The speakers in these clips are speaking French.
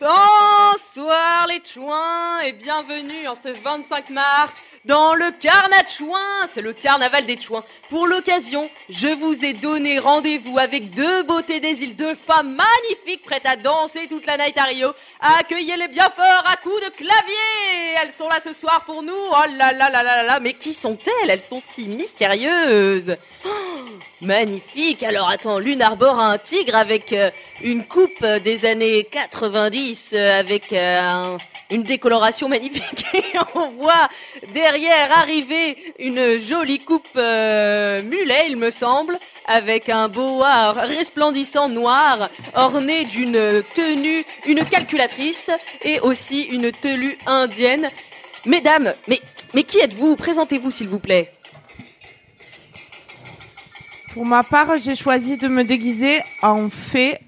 Bonsoir les chouins et bienvenue en ce 25 mars dans le carnat de chouins. C'est le carnaval des chouins. Pour l'occasion, je vous ai donné rendez-vous avec deux beautés des îles, deux femmes magnifiques prêtes à danser toute la night à Rio. Accueillez-les bien fort à coups de clavier. Elles sont là ce soir pour nous. Oh là là là là là. Mais qui sont-elles? Elles sont si mystérieuses. Oh, magnifique. Alors attends, l'une arbore un tigre avec euh, une coupe des années 90 euh, avec euh, un- une décoloration magnifique et on voit derrière arriver une jolie coupe euh, mulet, il me semble, avec un boa resplendissant noir orné d'une tenue, une calculatrice et aussi une tenue indienne. Mesdames, mais, mais qui êtes-vous? Présentez-vous s'il vous plaît. Pour ma part, j'ai choisi de me déguiser en fée,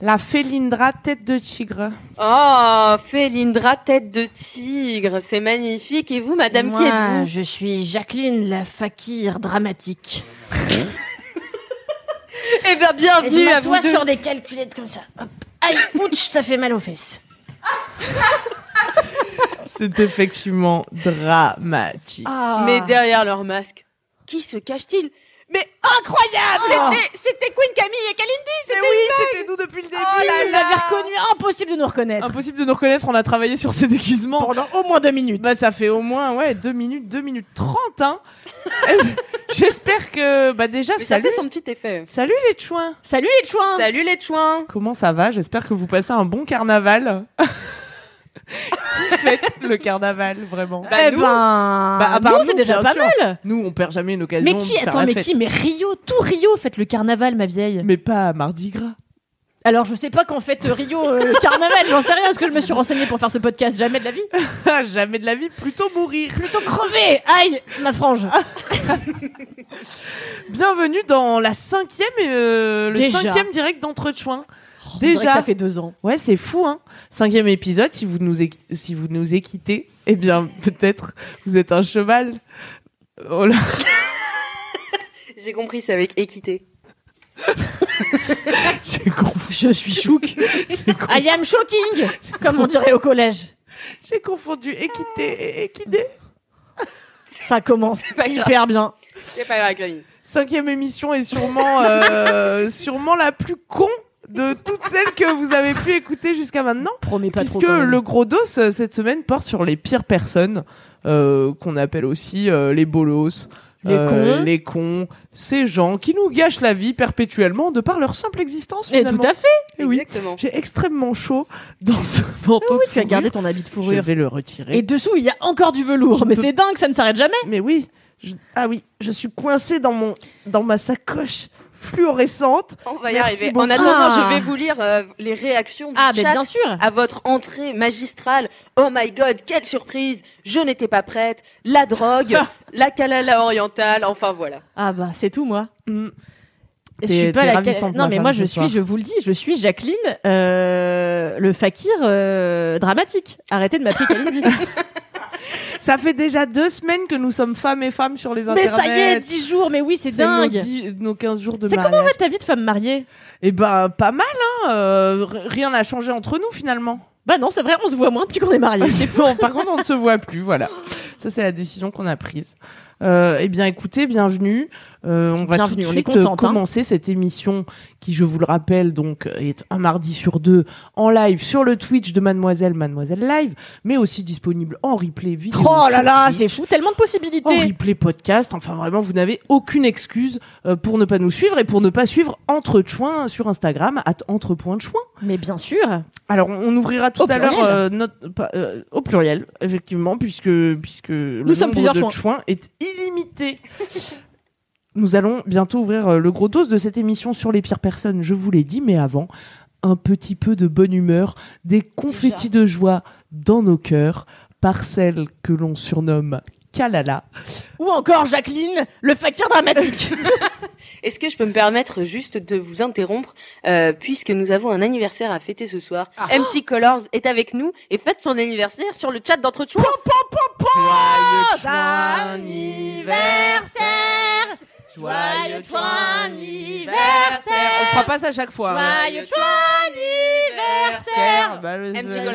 la Félindra tête de tigre. Oh, Félindra, tête de tigre, c'est magnifique. Et vous, madame, qui Moi, êtes-vous je suis Jacqueline la fakir dramatique. Eh bien, Et je bienvenue à vous deux. sur des calculettes comme ça. Hop. Aïe, ouch, ça fait mal aux fesses. C'est effectivement dramatique. Ah. Mais derrière leur masque, qui se cache-t-il? Mais incroyable C'était- C'était Queen Camille et Kalindi C'était oui, c'était nous depuis le début. Oh là, vous avez reconnu, impossible de nous reconnaître. Impossible de nous reconnaître, on a travaillé sur ces déguisements. Pendant au moins deux minutes. Bah ça fait au moins ouais 2 minutes, 2 minutes 30 hein. J'espère que bah déjà Mais ça salut. fait son petit effet. Salut les chouins. Salut les chouins. Salut les chouins Comment ça va? J'espère que vous passez un bon carnaval. Qui fête le carnaval vraiment Bah, eh nous- ben, Bah, à part nous, nous, c'est déjà pas sûr. mal. Nous on perd jamais une occasion Mais de qui faire Attends, la mais fête. qui Mais Rio, tout Rio fête le carnaval, ma vieille. Mais pas à Mardi Gras. Alors, je sais pas qu'en fait Rio euh, le carnaval, j'en sais rien, parce que je me suis renseignée pour faire ce podcast, jamais de la vie. jamais de la vie, plutôt mourir. Plutôt crever. Aïe, ma frange. Bienvenue dans la cinquième, euh, le Déjà. cinquième direct d'entre-chouins. Que Déjà. ça fait deux ans. Ouais, c'est fou, hein. Cinquième épisode, si vous nous, si vous nous équitez, eh bien, peut-être vous êtes un cheval. Oh là. J'ai compris, c'est avec équité. J'ai confondu, Je suis con- I am shocking, comme on dirait au collège. j'ai confondu équité et équidé. Ça commence hyper bien. C'est pas grave, Camille. Cinquième émission est sûrement, euh, sûrement la plus con de toutes celles que vous avez pu écouter jusqu'à maintenant. Promets pas trop. Puisque même. le gros dos euh, cette semaine porte sur les pires personnes, euh, qu'on appelle aussi euh, les bolos, Les euh, cons. les cons, ces gens qui nous gâchent la vie perpétuellement de par leur simple existence. Et Finalement. tout à fait. Eh oui. Exactement. J'ai extrêmement chaud dans ce manteau. Oui, de tu as gardé ton habit de Je fourrure. vais le retirer. Et dessous, il y a encore du velours. Mais c'est dingue, ça ne s'arrête jamais. Mais oui. je- Ah oui, je suis coincée dans mon dans ma sacoche fluorescente. On va y Merci arriver. beaucoup. En attendant, Ah. je vais vous lire euh, les réactions du Ah, chat bien sûr. à votre entrée magistrale. Oh my god, quelle surprise Je n'étais pas prête. La drogue, la kalala orientale, enfin voilà. Ah bah, c'est tout, moi. Mm. Je suis pas la Non ma mais moi je soir. suis, je vous le dis, je suis Jacqueline, euh, le fakir euh, dramatique. Arrêtez de m'appeler Kalindi. Ça fait déjà deux semaines que nous sommes femmes et femmes sur les mais internets. ça y est, 10 jours, mais oui c'est dingue. Nos, dix- nos 15 jours de C'est mariage. comment va ta vie de femme mariée Eh ben, pas mal, hein. euh, rien n'a changé entre nous finalement. Bah non, c'est vrai, on se voit moins depuis qu'on est mariés. C'est bon. Par contre, on ne se voit plus. Voilà. Ça, c'est la décision qu'on a prise. Euh, eh bien, écoutez, bienvenue. Euh, on va Bienvenue, tout de suite euh, hein. commencer cette émission qui, je vous le rappelle, donc est un mardi sur deux en live sur le Twitch de Mademoiselle Mademoiselle Live, mais aussi disponible en replay vidéo. Oh là là, c'est fou, tellement de en possibilités. replay podcast. Enfin, vraiment, vous n'avez aucune excuse euh, pour ne pas nous suivre et pour ne pas suivre Entre Chouins sur Instagram, at entre.chouins. Mais bien sûr. Alors, on ouvrira tout Au à l'heure euh, notre, pas- euh, au pluriel, effectivement, puisque, puisque le sommes nombre plusieurs de chouins est illimité. Nous allons bientôt ouvrir euh, le gros dos de cette émission sur les pires personnes, je vous l'ai dit, mais avant, un petit peu de bonne humeur, des confettis de joie dans nos cœurs par celle que l'on surnomme Kalala. Ou encore Jacqueline, le fakir dramatique. Est-ce que je peux me permettre juste de vous interrompre euh, puisque nous avons un anniversaire à fêter ce soir. MT Colors est avec nous et fête son anniversaire sur le chat d'entre chouins. anniversaire Joyeux anniversaire On fera pas ça à chaque fois. hein. Joyeux anniversaire bah, le- Un petit le-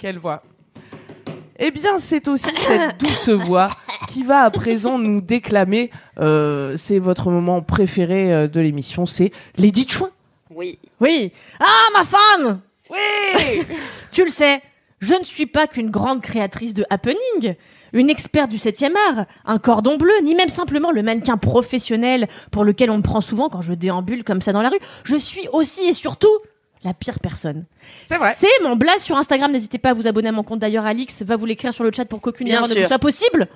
Quelle voix Eh bien, c'est aussi cette douce voix qui va à présent nous déclamer. euh, c'est votre moment préféré euh, de l'émission, c'est Lady Chouin. Oui. Oui. Ah, ma femme Oui Tu le sais, je ne suis pas qu'une grande créatrice de happening, une experte du 7e art, un cordon bleu, ni même simplement le mannequin professionnel pour lequel on me prend souvent quand je déambule comme ça dans la rue. Je suis aussi et surtout la pire personne. C'est vrai. C'est mon blaze sur Instagram. N'hésitez pas à vous abonner à mon compte d'ailleurs. Alix va vous l'écrire sur le chat pour qu'aucune erreur ne soit possible.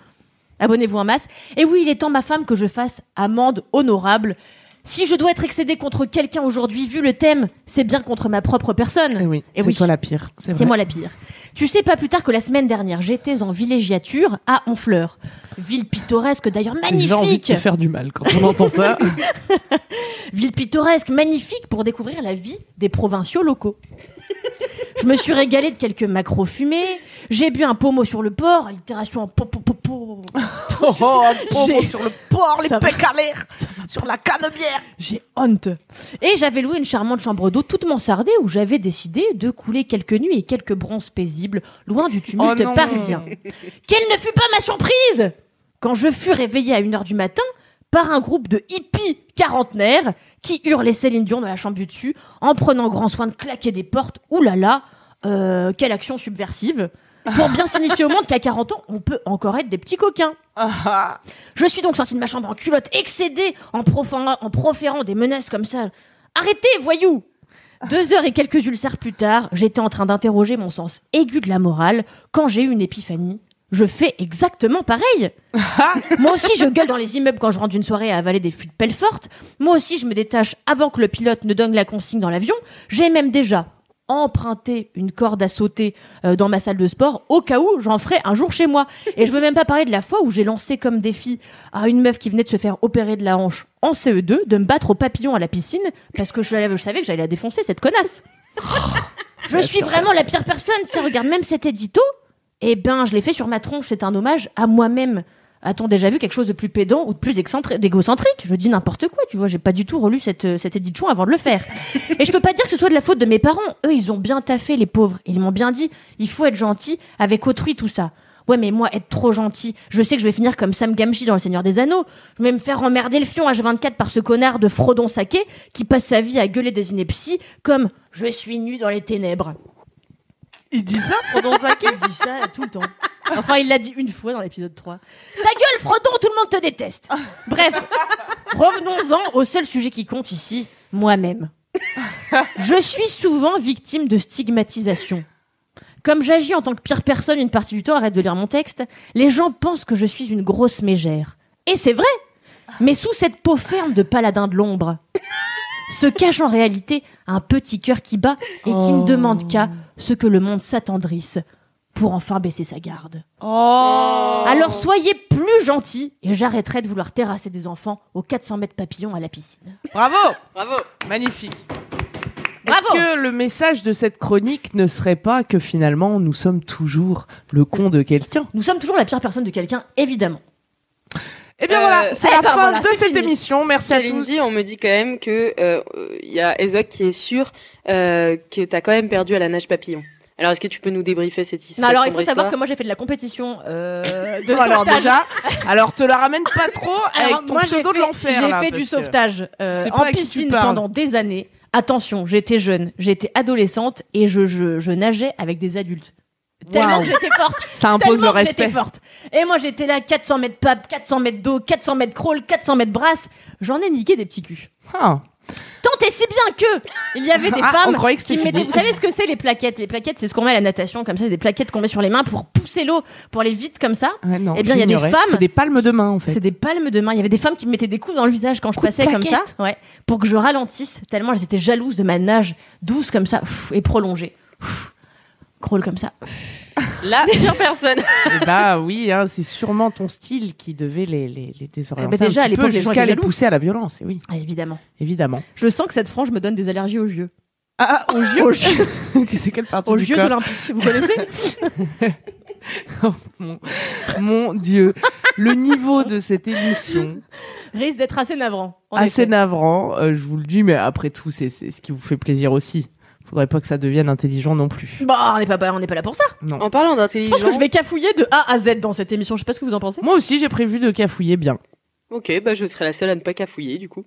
Abonnez-vous en masse. Et oui, il est temps, ma femme, que je fasse amende honorable. Si je dois être excédée contre quelqu'un aujourd'hui, vu le thème, c'est bien contre ma propre personne. Eh oui, Et c'est oui. toi la pire. C'est moi la pire. Tu sais, pas plus tard que la semaine dernière, j'étais en villégiature à Honfleur. Ville pittoresque, d'ailleurs J'ai envie de magnifique. te faire du mal quand on entend ça. Ville pittoresque, magnifique pour découvrir la vie des provinciaux locaux. Je me suis régalée de quelques macros fumés. J'ai bu un pommeau sur le port, allitération en po po po po. oh, un pommeau sur le port, les pecs à l'air, sur la canebière. J'ai honte. Et j'avais loué une charmante chambre d'eau toute mansardée où j'avais décidé de couler quelques nuits et quelques bronzes paisibles, loin du tumulte Oh parisien. Quelle ne fut pas ma surprise quand je fus réveillée à 1h du matin par un groupe de hippies quarantenaires qui hurlaient Céline Dion dans la chambre du dessus en prenant grand soin de claquer des portes. Ouh là là, euh, quelle action subversive pour bien signifier au monde qu'à 40 ans, on peut encore être des petits coquins. Ah, Je suis donc sortie de ma chambre en culotte, excédée, en, proférant, en proférant des menaces comme ça. Arrêtez, voyou Deux heures et quelques ulcères plus tard, j'étais en train d'interroger mon sens aigu de la morale quand j'ai eu une épiphanie. Je fais exactement pareil. Moi aussi, je gueule dans les immeubles quand je rentre d'une soirée à avaler des fûts de pelle forte. Moi aussi, je me détache avant que le pilote ne donne la consigne dans l'avion. J'ai même déjà emprunté une corde à sauter euh, dans ma salle de sport au cas où j'en ferai un jour chez moi. Et je veux même pas parler de la fois où j'ai lancé comme défi à une meuf qui venait de se faire opérer de la hanche en CE2 de me battre au papillon à la piscine parce que je, je savais que j'allais la défoncer cette connasse. je suis vraiment la pire personne. Tiens, regarde, même cet édito, eh ben, je l'ai fait sur ma tronche. C'est un hommage à moi-même. A-t-on déjà vu quelque chose de plus pédant ou de plus excentrique, d'égocentrique? Je dis n'importe quoi, tu vois. J'ai pas du tout relu cette, euh, cet édition avant de le faire. Et je peux pas dire que ce soit de la faute de mes parents. Eux, ils ont bien taffé, les pauvres. Ils m'ont bien dit, il faut être gentil avec autrui, tout ça. Ouais, mais moi, être trop gentil, je sais que je vais finir comme Sam Gamgee dans Le Seigneur des Anneaux. Je vais me faire emmerder le fion H24 par ce connard de Frodon Saké qui passe sa vie à gueuler des inepties comme je suis nu dans les ténèbres. Il dit ça, Frodon Il dit ça tout le temps. Enfin, il l'a dit une fois dans l'épisode 3. Ta gueule, Frodon, tout le monde te déteste. Bref, revenons-en au seul sujet qui compte ici, moi-même. Je suis souvent victime de stigmatisation. Comme j'agis en tant que pire personne une partie du temps, arrête de lire mon texte, les gens pensent que je suis une grosse mégère. Et c'est vrai Mais sous cette peau ferme de paladin de l'ombre se cache en réalité un petit cœur qui bat et qui ne Oh. demande qu'à ce que le monde s'attendrisse pour enfin baisser sa garde. Oh Alors soyez plus gentils et j'arrêterai de vouloir terrasser des enfants aux 400 mètres papillons à la piscine. Bravo Bravo. Magnifique. Bravo. Est-ce que le message de cette chronique ne serait pas que finalement nous sommes toujours le con de quelqu'un? Nous sommes toujours la pire personne de quelqu'un, évidemment. Eh bien Euh, voilà, c'est eh la ben fin voilà, de c'est cette fini. émission. Merci à tous. On me dit quand même que euh, euh, il y a Ezok qui est sûr euh, que t'as quand même perdu à la nage papillon. Alors est-ce que tu peux nous débriefer cette histoire Non, alors il faut savoir que moi j'ai fait de la compétition euh, de Bon, alors sauvetage. déjà, alors te la ramène pas trop Alors, avec ton moi, j'ai pseudo de fait- l'enfer. J'ai là, fait du sauvetage euh, C'est en piscine pendant des années. Attention, j'étais jeune, j'étais adolescente et je, je, je nageais avec des adultes. Tellement que j'étais forte. Ça impose le respect. forte. Et moi j'étais là 400 mètres pape, 400 mètres d'eau, 400 mètres crawl, 400 mètres brasse. J'en ai niqué des petits culs. Ah. Tant et si bien que il y avait des Ah, on femmes croyait que qui mettaient. Vous savez ce que c'est les plaquettes? Les plaquettes, c'est ce qu'on met à la natation, comme ça, c'est des plaquettes qu'on met sur les mains pour pousser l'eau, pour aller vite comme ça. Ouais, non, Eh bien, il y a des femmes- C'est des palmes de main en fait. C'est des palmes de main. Il y avait des femmes qui me mettaient des coups dans le visage quand je passais comme ça, ouais, pour que je ralentisse. Tellement j'étais jalouse de ma nage douce comme ça et prolongée. Crawl comme ça. La pire personne. Eh bah oui, hein, c'est sûrement ton style qui devait les, les, les désorienter. Eh ben déjà, un à peu l'époque, les gens jusqu'à les pousser à la violence. Et oui, Ah, évidemment. évidemment. Je sens que cette frange me donne des allergies aux yeux. Ah, aux yeux. Aux yeux. c'est quelle partie Aux corps Olympiques, vous connaissez? Oh, mon, mon Dieu. le niveau de cette émission, Risque d'être assez navrant. assez effet. navrant, euh, je vous le dis, mais après tout, c'est c'est ce qui vous fait plaisir aussi. Faudrait pas que ça devienne intelligent non plus. Bah, on n'est pas, on n'est pas là pour ça. Non. En parlant Je d'intelligence. pense que je vais cafouiller de A à Z dans cette émission. Je sais pas ce que vous en pensez. Moi aussi, j'ai prévu de cafouiller bien. Ok, bah je serai la seule à ne pas cafouiller du coup.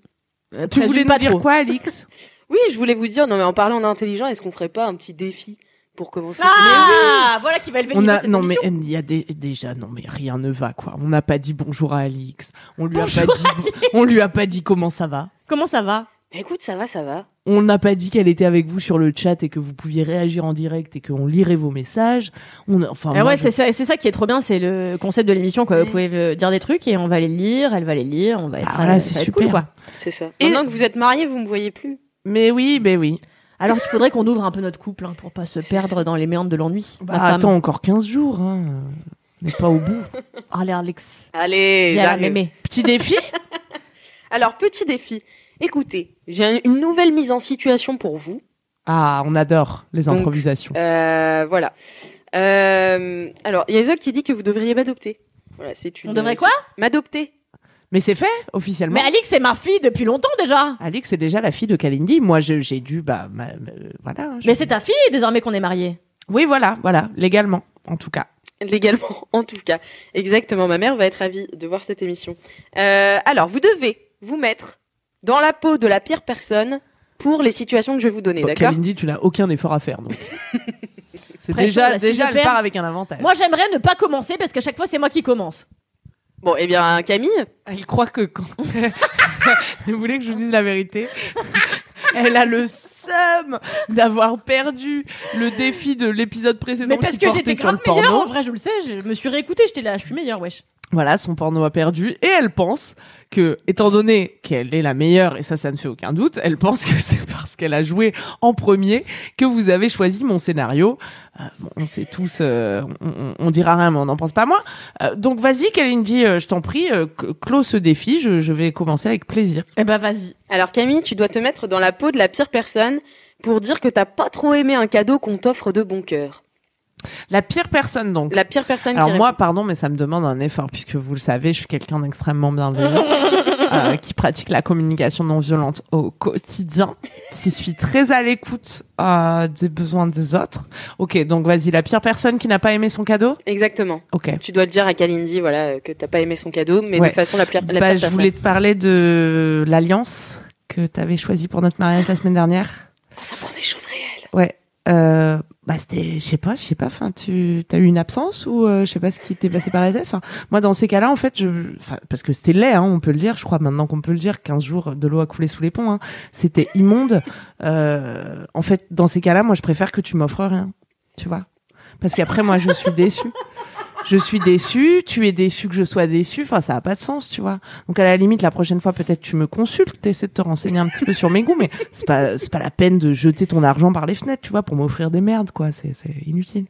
Tu voulais pas dire trop. quoi, Alix? Oui, je voulais vous dire, non mais en parlant d'intelligent, est-ce qu'on ferait pas un petit défi pour commencer Ah, voilà qui va élever le On a non mais émission. il y a des, déjà non mais rien ne va quoi. On n'a pas dit bonjour à Alix. On lui Bonjour, a pas dit on lui a pas dit comment ça va. Comment ça va? Bah, Écoute, ça va, ça va. On n'a pas dit qu'elle était avec vous sur le chat et que vous pouviez réagir en direct et qu'on lirait vos messages. On a- enfin Ah moi, ouais, je- c'est ça, c'est ça qui est trop bien, c'est le concept de l'émission. Quoi. Vous pouvez euh, dire des trucs et on va les lire, elle va les lire, on va être. Ah, voilà, euh, c'est ça va être super. cool, quoi. C'est ça. Et- Maintenant que vous êtes mariés, vous me voyez plus. Mais oui, ben oui. Alors qu'il faudrait qu'on ouvre un peu notre couple hein, pour pas se perdre dans les méandres de l'ennui. Bah, Ma femme. attends encore 15 jours hein. On n'est pas au bout. Allez, Alex. Allez, j'arrive. Petit défi Alors, petit défi. Écoutez, j'ai un- une nouvelle mise en situation pour vous. Ah, on adore les Donc, improvisations. Euh, voilà. Euh, alors, il y a Isaac qui dit que vous devriez m'adopter. Voilà, c'est une. On devrait quoi? M'adopter. Mais c'est fait officiellement. Mais Alix, c'est ma fille depuis longtemps déjà. Alix c'est déjà la fille de Kalindi. Moi je- j'ai dû bah ma- ma- voilà. je- Mais c'est ta fille désormais qu'on est mariés. Oui, voilà, voilà, légalement, en tout cas. Légalement, en tout cas. Exactement, ma mère va être ravie de voir cette émission. Euh, alors, vous devez vous mettre dans la peau de la pire personne pour les situations que je vais vous donner, Bon, d'accord Kalindi, tu n'as aucun effort à faire, donc. c'est déjà, là, si déjà elle perds- part avec un avantage. Moi, j'aimerais ne pas commencer parce qu'à chaque fois, c'est moi qui commence. Bon, eh bien, Camille, Elle croit que quand. vous voulez que je vous dise la vérité? Elle a le seum d'avoir perdu le défi de l'épisode précédent. Mais parce qui que portait j'étais sur le grave meilleure, en vrai, je le sais. Je me suis réécoutée, j'étais là, je suis meilleure, wesh. Voilà, son porno a perdu et elle pense que, étant donné qu'elle est la meilleure, et ça, ça ne fait aucun doute, elle pense que c'est parce qu'elle a joué en premier que vous avez choisi mon scénario. Euh, bon, on sait tous, euh, on, on- dira rien, mais on n'en pense pas moins. Euh, donc vas-y, Kalindi, euh, je t'en prie, euh, cl- close ce défi, je, je vais commencer avec plaisir. Eh ben, vas-y. alors Camille, tu dois te mettre dans la peau de la pire personne pour dire que t'as pas trop aimé un cadeau qu'on t'offre de bon cœur. La pire personne, donc. La pire personne Alors qui moi, répond. pardon, mais ça me demande un effort puisque vous le savez, je suis quelqu'un d'extrêmement bienveillant, euh, qui pratique la communication non violente au quotidien, qui suis très à l'écoute euh, des besoins des autres. Ok, donc vas-y, la pire personne qui n'a pas aimé son cadeau? Exactement. Ok. Tu dois le dire à Kalindi, voilà, euh, que t'as pas aimé son cadeau, mais Ouais. de façon la pire, la Bah, pire je personne. voulais te parler de l'alliance que tu avais choisie pour notre mariage la semaine dernière. Oh, ça prend des choses réelles. Ouais. Euh, bah c'était, je sais pas, je sais pas. Enfin, tu as eu une absence ou euh, je sais pas ce qui t'est passé par la tête? Enfin, moi dans ces cas-là, en fait, je, parce que c'était laid, hein, on peut le dire. Je crois maintenant qu'on peut le dire. 15 jours de l'eau a coulé sous les ponts. Hein. C'était immonde. Euh, en fait, dans ces cas-là, moi, je préfère que tu m'offres rien. Tu vois Parce qu'après, moi, je suis déçue. Je suis déçue, tu es déçu que je sois déçue, enfin ça a pas de sens, tu vois. Donc à la limite la prochaine fois peut-être tu me consultes, t'essaies de te renseigner un petit peu sur mes goûts, mais c'est pas c'est pas la peine de jeter ton argent par les fenêtres, tu vois, pour m'offrir des merdes quoi, c'est c'est inutile.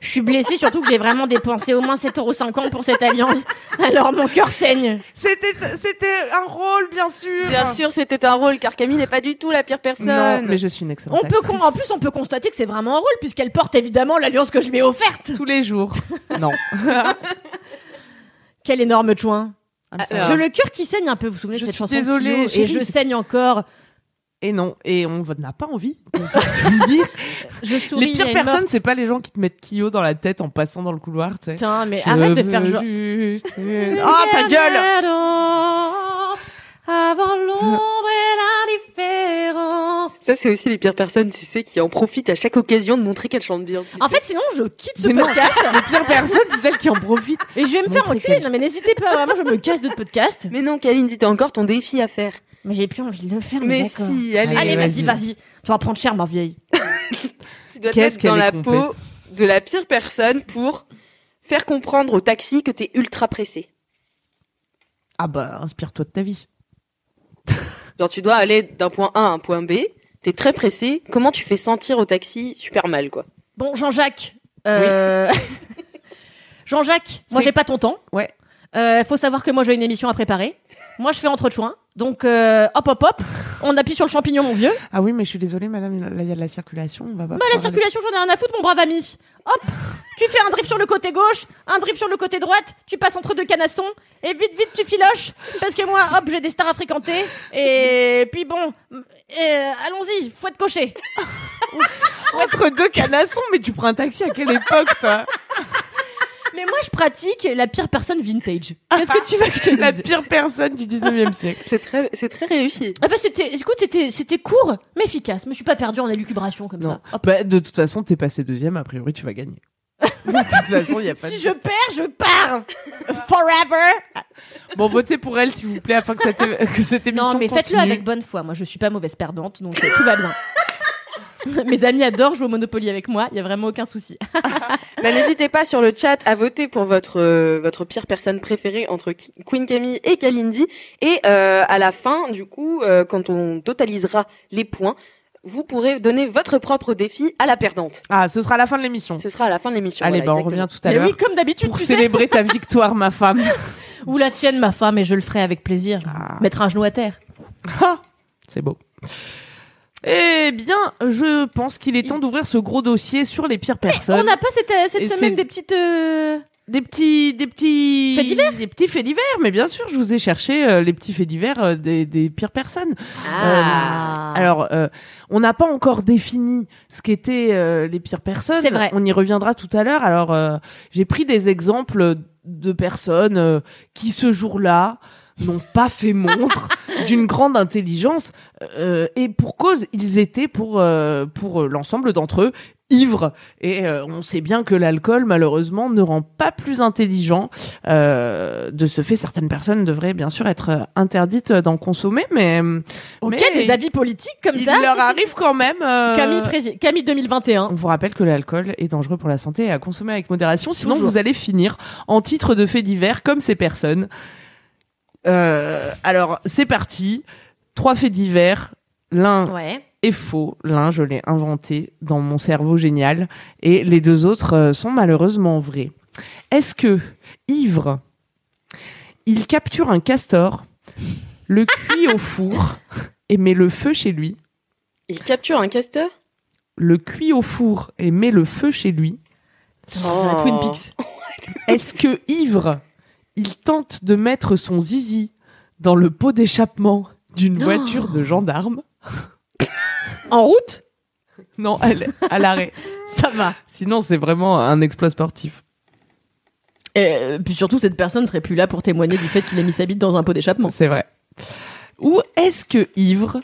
Je suis blessée, surtout que j'ai vraiment dépensé au moins 7,50€ pour cette alliance. Alors mon cœur saigne. C'était c'était un rôle bien sûr. Bien sûr, c'était un rôle, car Camille n'est pas du tout la pire personne. Non, mais je suis une excellente. On peut con- en plus, on peut constater que c'est vraiment un rôle puisqu'elle porte évidemment l'alliance que je lui ai offerte. tous les jours. non. Quel énorme chouin. Alors. J'ai le cœur qui saigne un peu, vous vous souvenez Je de cette suis chanson désolée, Kyo chérie, et je c'est- saigne encore. Et non, et on n'a pas envie de se souvenir. Je souris. Les pires personnes, c'est pas les gens qui te mettent Kyo dans la tête en passant dans le couloir, tu sais. Putain, mais Je arrête de faire genre. juste Ah, ta gueule Avant l'ombre et l'indifférence. Ça, c'est aussi les pires personnes, tu sais, qui en profitent à chaque occasion de montrer qu'elles chantent bien. tu En sais. fait, sinon, je quitte ce Mais non. podcast Les pires personnes, c'est celles qui en profitent. et je vais me faire enculer. Non, mais n'hésitez pas, vraiment, je me casse de podcast. Mais non, Kalindi, t'as encore ton défi à faire. Mais j'ai plus envie de le faire. Mais si, allez. Allez, vas-y, vas-y. Tu vas prendre cher, ma vieille. Tu dois te Qu'est-ce mettre dans la peau de la pire personne pour faire comprendre au taxi que t'es ultra pressé. Ah bah, inspire-toi de ta vie. Genre, tu dois aller d'un point A à un point B, t'es très pressé. Comment tu fais sentir au taxi super mal, quoi? Bon, Jean-Jacques. euh, Jean-Jacques, moi j'ai pas ton temps. Ouais. Euh, faut savoir que moi j'ai une émission à préparer. Moi je fais entre choix. Donc, euh, hop, hop, hop, on appuie sur le champignon, mon vieux. Ah oui, mais je suis désolée, madame, là, il y a de la circulation. On va pas Bah, la circulation, j'en ai rien à foutre, mon brave ami. Hop, tu fais un drift sur le côté gauche, un drift sur le côté droite, tu passes entre deux canassons, et vite, vite, tu filoches. Parce que moi, hop, j'ai des stars à fréquenter. Et puis bon, euh, allons-y, faut être coché. Entre deux canassons, mais tu prends un taxi à quelle époque, toi? Mais moi, je pratique la pire personne vintage. Qu'est-ce que tu veux que je te dise La pire personne du 19e siècle. C'est très, c'est très réussi. Ah bah c'était, écoute, c'était, c'était court, mais efficace. Je me suis pas perdu en élucubration comme Non. ça. Hop. Bah, de toute façon, t'es passé deuxième, a priori, tu vas gagner. De toute façon, il y a pas Si de... je perds, je pars Forever Bon, votez pour elle, s'il vous plaît, afin que cette, que cette émission Non, mais faites-le continue. avec bonne foi. Moi, je suis pas mauvaise perdante, donc euh, tout va bien. Mes amis adorent jouer au Monopoly avec moi, il y a vraiment aucun souci. Bah, N'hésitez pas sur le chat à voter pour votre euh, votre pire personne préférée entre Ki- Queen Camille et Kalindi. Et euh, à la fin, du coup, euh, quand on totalisera les points, vous pourrez donner votre propre défi à la perdante. Ah, ce sera la fin de l'émission. Ce sera à la fin de l'émission. Allez, voilà, bah, on revient tout à l'heure. oui, comme d'habitude, Pour tu sais. célébrer ta victoire, ma femme. Ou la tienne, ma femme, et je le ferai avec plaisir. Ah. Mettre un genou à terre. Ah, C'est beau. Eh bien, je pense qu'il est temps d'ouvrir ce gros dossier sur les pires personnes. On n'a pas cette, euh, cette Et semaine c'est- des petites... euh, Des petits, des petits Faits divers des petits faits divers. Mais bien sûr, je vous ai cherché euh, les petits faits divers euh, des, des pires personnes. Ah. Alors, euh, on n'a pas encore défini ce qu'étaient euh, les pires personnes. C'est vrai. On y reviendra tout à l'heure. Alors, euh, j'ai pris des exemples de personnes euh, qui, ce jour-là, n'ont pas fait montre d'une grande intelligence. euh, et pour cause, ils étaient, pour, euh, pour l'ensemble d'entre eux, ivres. Et euh, on sait bien que l'alcool, malheureusement, ne rend pas plus intelligent. Euh, de ce fait, certaines personnes devraient bien sûr être euh, interdites d'en consommer, mais... Ok, mais des avis politiques comme il ça. leur arrive quand même. euh, Camille, Camille 2021. On vous rappelle que l'alcool est dangereux pour la santé et à consommer avec modération, sinon Toujours. vous allez finir en titre de faits divers comme ces personnes. Euh, alors, c'est parti. Trois faits divers. L'un Ouais. est faux. L'un, je l'ai inventé dans mon cerveau génial. Et les deux autres euh, sont malheureusement vrais. Est-ce que, ivre, il capture un castor, le cuit au four et met le feu chez lui? Il capture un casteur le cuit au four et met le feu chez lui? Oh. Twin Peaks. Est-ce que ivre, il tente de mettre son zizi dans le pot d'échappement d'une Oh. voiture de gendarme En route? Non, elle, à l'arrêt. Ça va. Sinon, c'est vraiment un exploit sportif. Et euh, puis surtout, cette personne serait plus là pour témoigner du fait qu'il a mis sa bite dans un pot d'échappement. C'est vrai. Ou est-ce que ivre,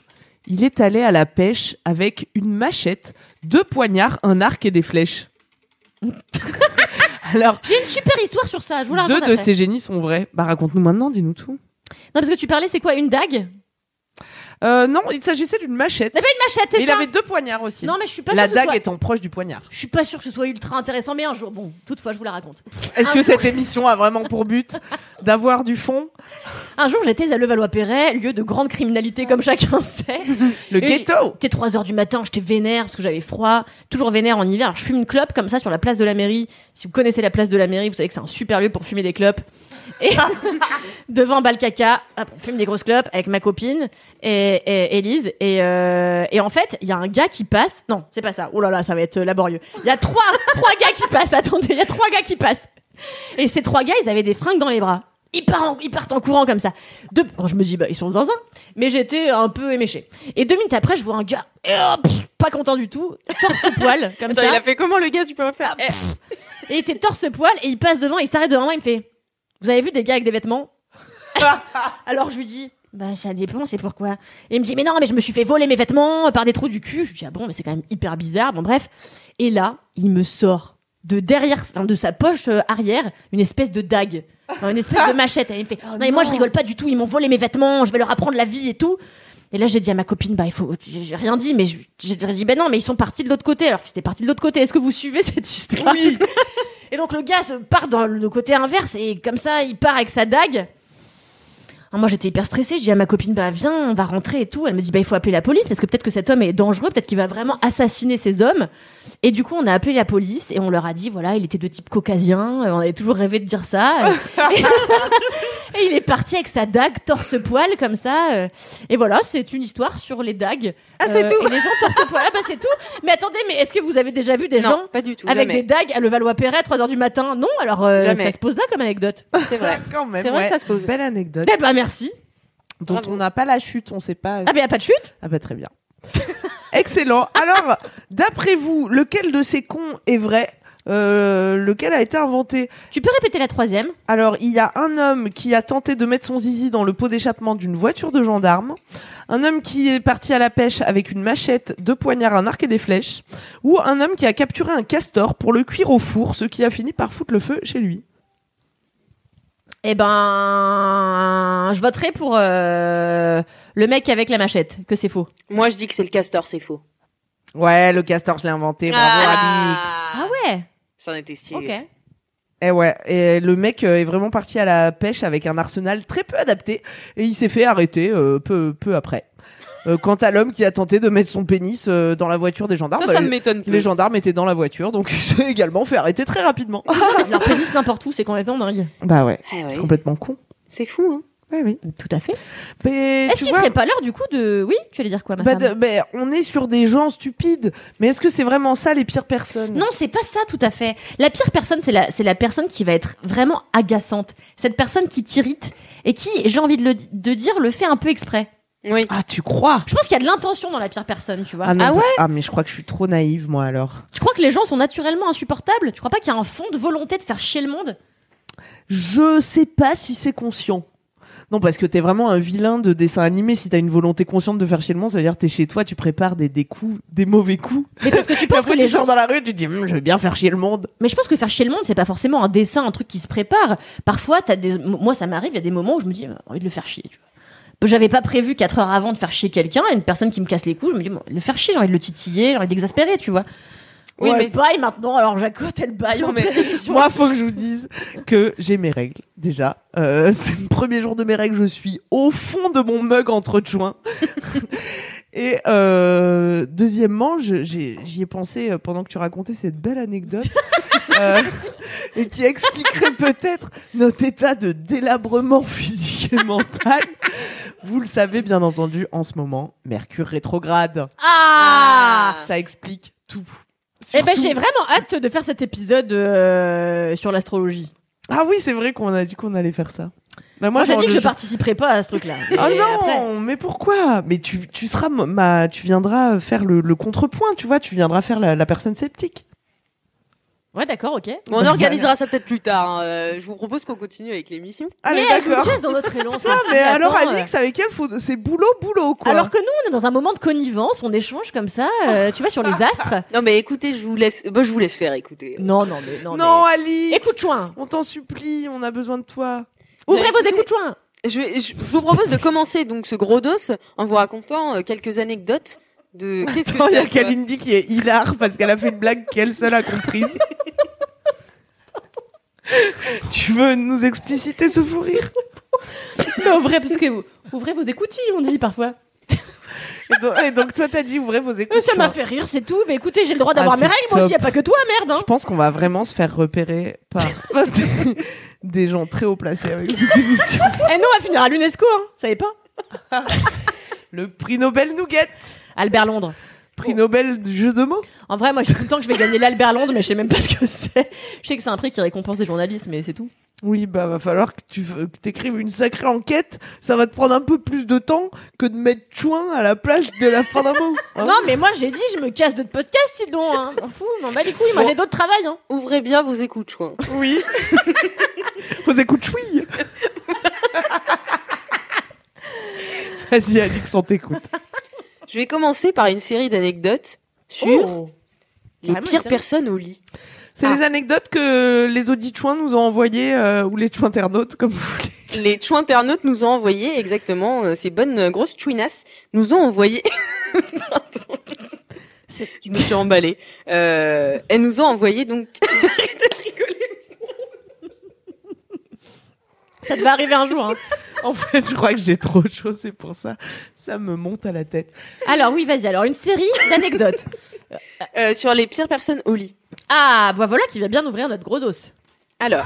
il est allé à la pêche avec une machette, deux poignards, un arc et des flèches Alors, J'ai une super histoire sur ça, je vous la deux raconte de après. ces génies sont vrais. Bah, raconte-nous maintenant, dis-nous tout. Non, parce que tu parlais, c'est quoi, une dague? Euh, non, il s'agissait d'une machette. Eh ben, une machette, c'est Mais il ça avait deux poignards aussi. Non, mais je suis pas la sûre que ce dague soit... étant proche du poignard. Je suis pas sûre que ce soit ultra intéressant, mais un jour, bon, toutefois, je vous la raconte. Est-ce Un que jour- cette émission a vraiment pour but d'avoir du fond? Un jour, j'étais à Levallois-Perret, lieu de grande criminalité, comme chacun sait. Le Et ghetto C'était 3 heures du matin, j'étais vénère parce que j'avais froid, toujours vénère en hiver. Alors, je fume une clope comme ça sur la place de la mairie. Si vous connaissez la place de la mairie, vous savez que c'est un super lieu pour fumer des clopes. Et devant Balcaca, hop, on fume des grosses clopes avec ma copine et, et Elise. Et, euh, et en fait, il y a un gars qui passe. Non, c'est pas ça. Oh là là, ça va être laborieux. Il y a trois, trois gars qui passent. Attendez, il y a trois gars qui passent. Et ces trois gars, ils avaient des fringues dans les bras. Ils partent en, ils partent en courant comme ça. Deux, alors je me dis, bah, ils sont zinzin. Mais j'étais un peu éméché. Et deux minutes après, je vois un gars, et hop, pas content du tout, torse poil, comme Attends, ça. il a fait comment le gars Tu peux me faire Et il était torse poil, et il passe devant, il s'arrête devant moi, il me fait, vous avez vu des gars avec des vêtements Alors je lui dis, bah ça dépend, c'est pourquoi. Et il me dit, mais non, mais je me suis fait voler mes vêtements par des trous du cul. Je lui dis, ah bon, mais c'est quand même hyper bizarre. Bon, bref. Et là, il me sort de derrière, enfin, de sa poche euh, arrière, une espèce de dague. Enfin, une espèce de machette. Et il me fait, non, mais moi je rigole pas du tout, ils m'ont volé mes vêtements, je vais leur apprendre la vie et tout. Et là, j'ai dit à ma copine, bah, il faut, j'ai rien dit, mais j'ai dit, ben non, mais ils sont partis de l'autre côté, alors qu'ils étaient partis de l'autre côté. Est-ce que vous suivez cette histoire? Oui Et donc, le gars se part dans le côté inverse, et comme ça, il part avec sa dague. Alors moi j'étais hyper stressée, je dis à ma copine bah viens, on va rentrer et tout. Elle me dit bah il faut appeler la police parce que peut-être que cet homme est dangereux, peut-être qu'il va vraiment assassiner ces hommes. Et du coup on a appelé la police et on leur a dit voilà il était de type caucasien, Euh, on avait toujours rêvé de dire ça. et il est parti avec sa dague torse-poil comme ça. euh. Et voilà c'est une histoire sur les dagues. Ah, c'est Euh, tout Et les gens torse-poil, ah, bah c'est tout. Mais attendez mais est-ce que vous avez déjà vu des non, gens pas du tout. avec jamais. des dagues à Levallois-Perret 3h du matin? Non alors euh, ça se pose là comme anecdote. C'est vrai. Quand même, C'est vrai ouais. que ça se pose. Belle anecdote. Eh bah merci. dont Bravo. on n'a pas la chute, on sait pas. Ah mais y a pas de chute? Ah bah très bien. Excellent. Alors, d'après vous, lequel de ces cons est vrai? Euh, Lequel a été inventé? Tu peux répéter la troisième? Alors, il y a un homme qui a tenté de mettre son zizi dans le pot d'échappement d'une voiture de gendarme, un homme qui est parti à la pêche avec une machette, deux poignards, un arc et des flèches, ou un homme qui a capturé un castor pour le cuire au four, ce qui a fini par foutre le feu chez lui. Eh ben, je voterai pour euh, le mec avec la machette, que c'est faux. Moi, je dis que c'est le castor, c'est faux. Ouais, le castor, je l'ai inventé. Bravo, Alix. Ah ouais J'en étais sûre. Ok. Eh ouais, et le mec euh, est vraiment parti à la pêche avec un arsenal très peu adapté et il s'est fait arrêter euh, peu, peu après. Euh, quant à l'homme qui a tenté de mettre son pénis euh, dans la voiture des gendarmes, Ça, ça bah, me m'étonne les gendarmes étaient dans la voiture, donc il s'est également fait arrêter très rapidement. Leur pénis n'importe où, c'est complètement dingue. bah ouais, Ah c'est complètement con. C'est fou, hein. Ouais, oui. Tout à fait. Mais Est-ce qu'il vois, serait pas l'heure du coup de. Oui, tu allais dire quoi, ma bah, femme de- bah, on est sur des gens stupides, mais est-ce que c'est vraiment ça les pires personnes? Non, c'est pas ça tout à fait. La pire personne, c'est la, c'est la personne qui va être vraiment agaçante. Cette personne qui t'irrite et qui, j'ai envie de, le, de dire, le fait un peu exprès. Oui. Ah, tu crois? Je pense qu'il y a de l'intention dans la pire personne, tu vois. ah, non, Ah bah- ouais? Ah, mais je crois que je suis trop naïve, moi, alors. Tu crois que les gens sont naturellement insupportables? Tu crois pas qu'il y a un fond de volonté de faire chier le monde? Je sais pas si c'est conscient. Non, parce que t'es vraiment un vilain de dessin animé. Si t'as une volonté consciente de faire chier le monde, ça veut dire que t'es chez toi, tu prépares des, des coups, des mauvais coups. Mais parce que tu penses après, que les tu sors gens dans la rue, tu te dis, Hum, je vais bien faire chier le monde. Mais je pense que faire chier le monde, c'est pas forcément un dessin, un truc qui se prépare. Parfois, t'as des... moi, ça m'arrive, il y a des moments où je me dis, j'ai envie de le faire chier. Tu vois. J'avais pas prévu 4 heures avant de faire chier quelqu'un, une personne qui me casse les couilles, je me dis, bon, le faire chier, j'ai envie de le titiller, j'ai envie d'exaspérer, tu vois. Oui, Ouais, mais baille maintenant, alors Jacotte, elle baille en mais. Moi, faut que je vous dise que j'ai mes règles, déjà. Euh, c'est le premier jour de mes règles, je suis au fond de mon mug entre joints. Et euh, deuxièmement, j'y ai pensé euh, pendant que tu racontais cette belle anecdote. euh, et qui expliquerait peut-être notre état de délabrement physique et mental. Vous le savez bien entendu en ce moment, Mercure rétrograde. Ah Ça explique tout. Eh ben, j'ai vraiment hâte de faire cet épisode euh, sur l'astrologie. Ah oui, c'est vrai qu'on a dit qu'on allait faire ça. Bah, Moi, j'ai genre, dit que je je- participerai pas à ce truc-là. Oh Et non, après- mais pourquoi? Mais tu, tu seras ma, tu viendras faire le, le contrepoint, tu vois, tu viendras faire la, la personne sceptique. Ouais, d'accord, ok. On organisera ça peut-être plus tard. hein. Euh, je vous propose qu'on continue avec l'émission. Allez, mais d'accord. Jess, dans notre élan. Ah, ceci, mais alors, attends, Alix, avec elle, faut... c'est boulot, boulot, quoi. Alors que nous, on est dans un moment de connivence, on échange comme ça, euh, tu vois, sur les astres. Non, mais écoutez, je vous laisse. Bah, je vous laisse faire. Écoutez. Non, non, mais non. non, mais- Alix Écoute, chouin. On t'en supplie, on a besoin de toi. Ouvrez Mais vos écoutes, chouin. Je, vais- je, je vous propose de commencer donc ce gros dos en vous racontant euh, quelques anecdotes de. Qu'est-ce que Attends, Il y a Kalindi qui est hilar parce qu'elle a fait une blague qu'elle seule a comprise. tu veux nous expliciter ce fou rire Mais ouvrez, parce que ouvrez vos écoutilles, on dit parfois. et donc, et donc, toi, t'as dit ouvrez vos Euh, écoutes. ça m'a fait rire, c'est tout. Mais écoutez, j'ai le droit Ah, d'avoir mes c'est règles, moi aussi, y a pas que toi, merde. Hein. Je pense qu'on va vraiment se faire repérer par des, des gens très haut placés avec cette émission. Eh non, on va finir à l'UNESCO, hein. Vous savez pas Le prix Nobel Nougat, Albert Londres. Prix Nobel du jeu de mots? En vrai, moi, je dis tout le temps que je vais gagner l'Albert Londres, mais je sais même pas ce que c'est. Je sais que c'est un prix qui récompense des journalistes, mais c'est tout. Oui, bah va falloir que tu que t'écrives une sacrée enquête. Ça va te prendre un peu plus de temps que de mettre chouin à la place de la fin d'un mot. hein. Non, mais moi, j'ai dit, je me casse d'autres podcasts, sinon, hein. M'en fous, m'en bats les couilles. Moi, j'ai d'autres travails, hein. Ouvrez bien vos écoutes, quoi. Oui. Vos écoutes chouille. Vas-y, Alix, on t'écoute. Je vais commencer par une série d'anecdotes sur Oh. les pires personnes au lit. C'est Ah. les anecdotes que les auditeurs nous ont envoyées, euh, ou les chouinternautes, comme vous voulez. Les chouinternautes nous ont envoyé exactement euh, ces bonnes euh, grosses chouinasses nous ont envoyé. Pardon. Je me suis emballée. Elles nous ont envoyé donc. Arrêtez de rigoler. Ça devait arriver un jour. hein. En fait, je crois que j'ai trop chaud, c'est pour ça. Ça me monte à la tête. Alors oui, vas-y. Alors une série d'anecdotes. Euh, sur les pires personnes au lit. Ah, bah voilà qui va bien ouvrir notre gros dos. Alors.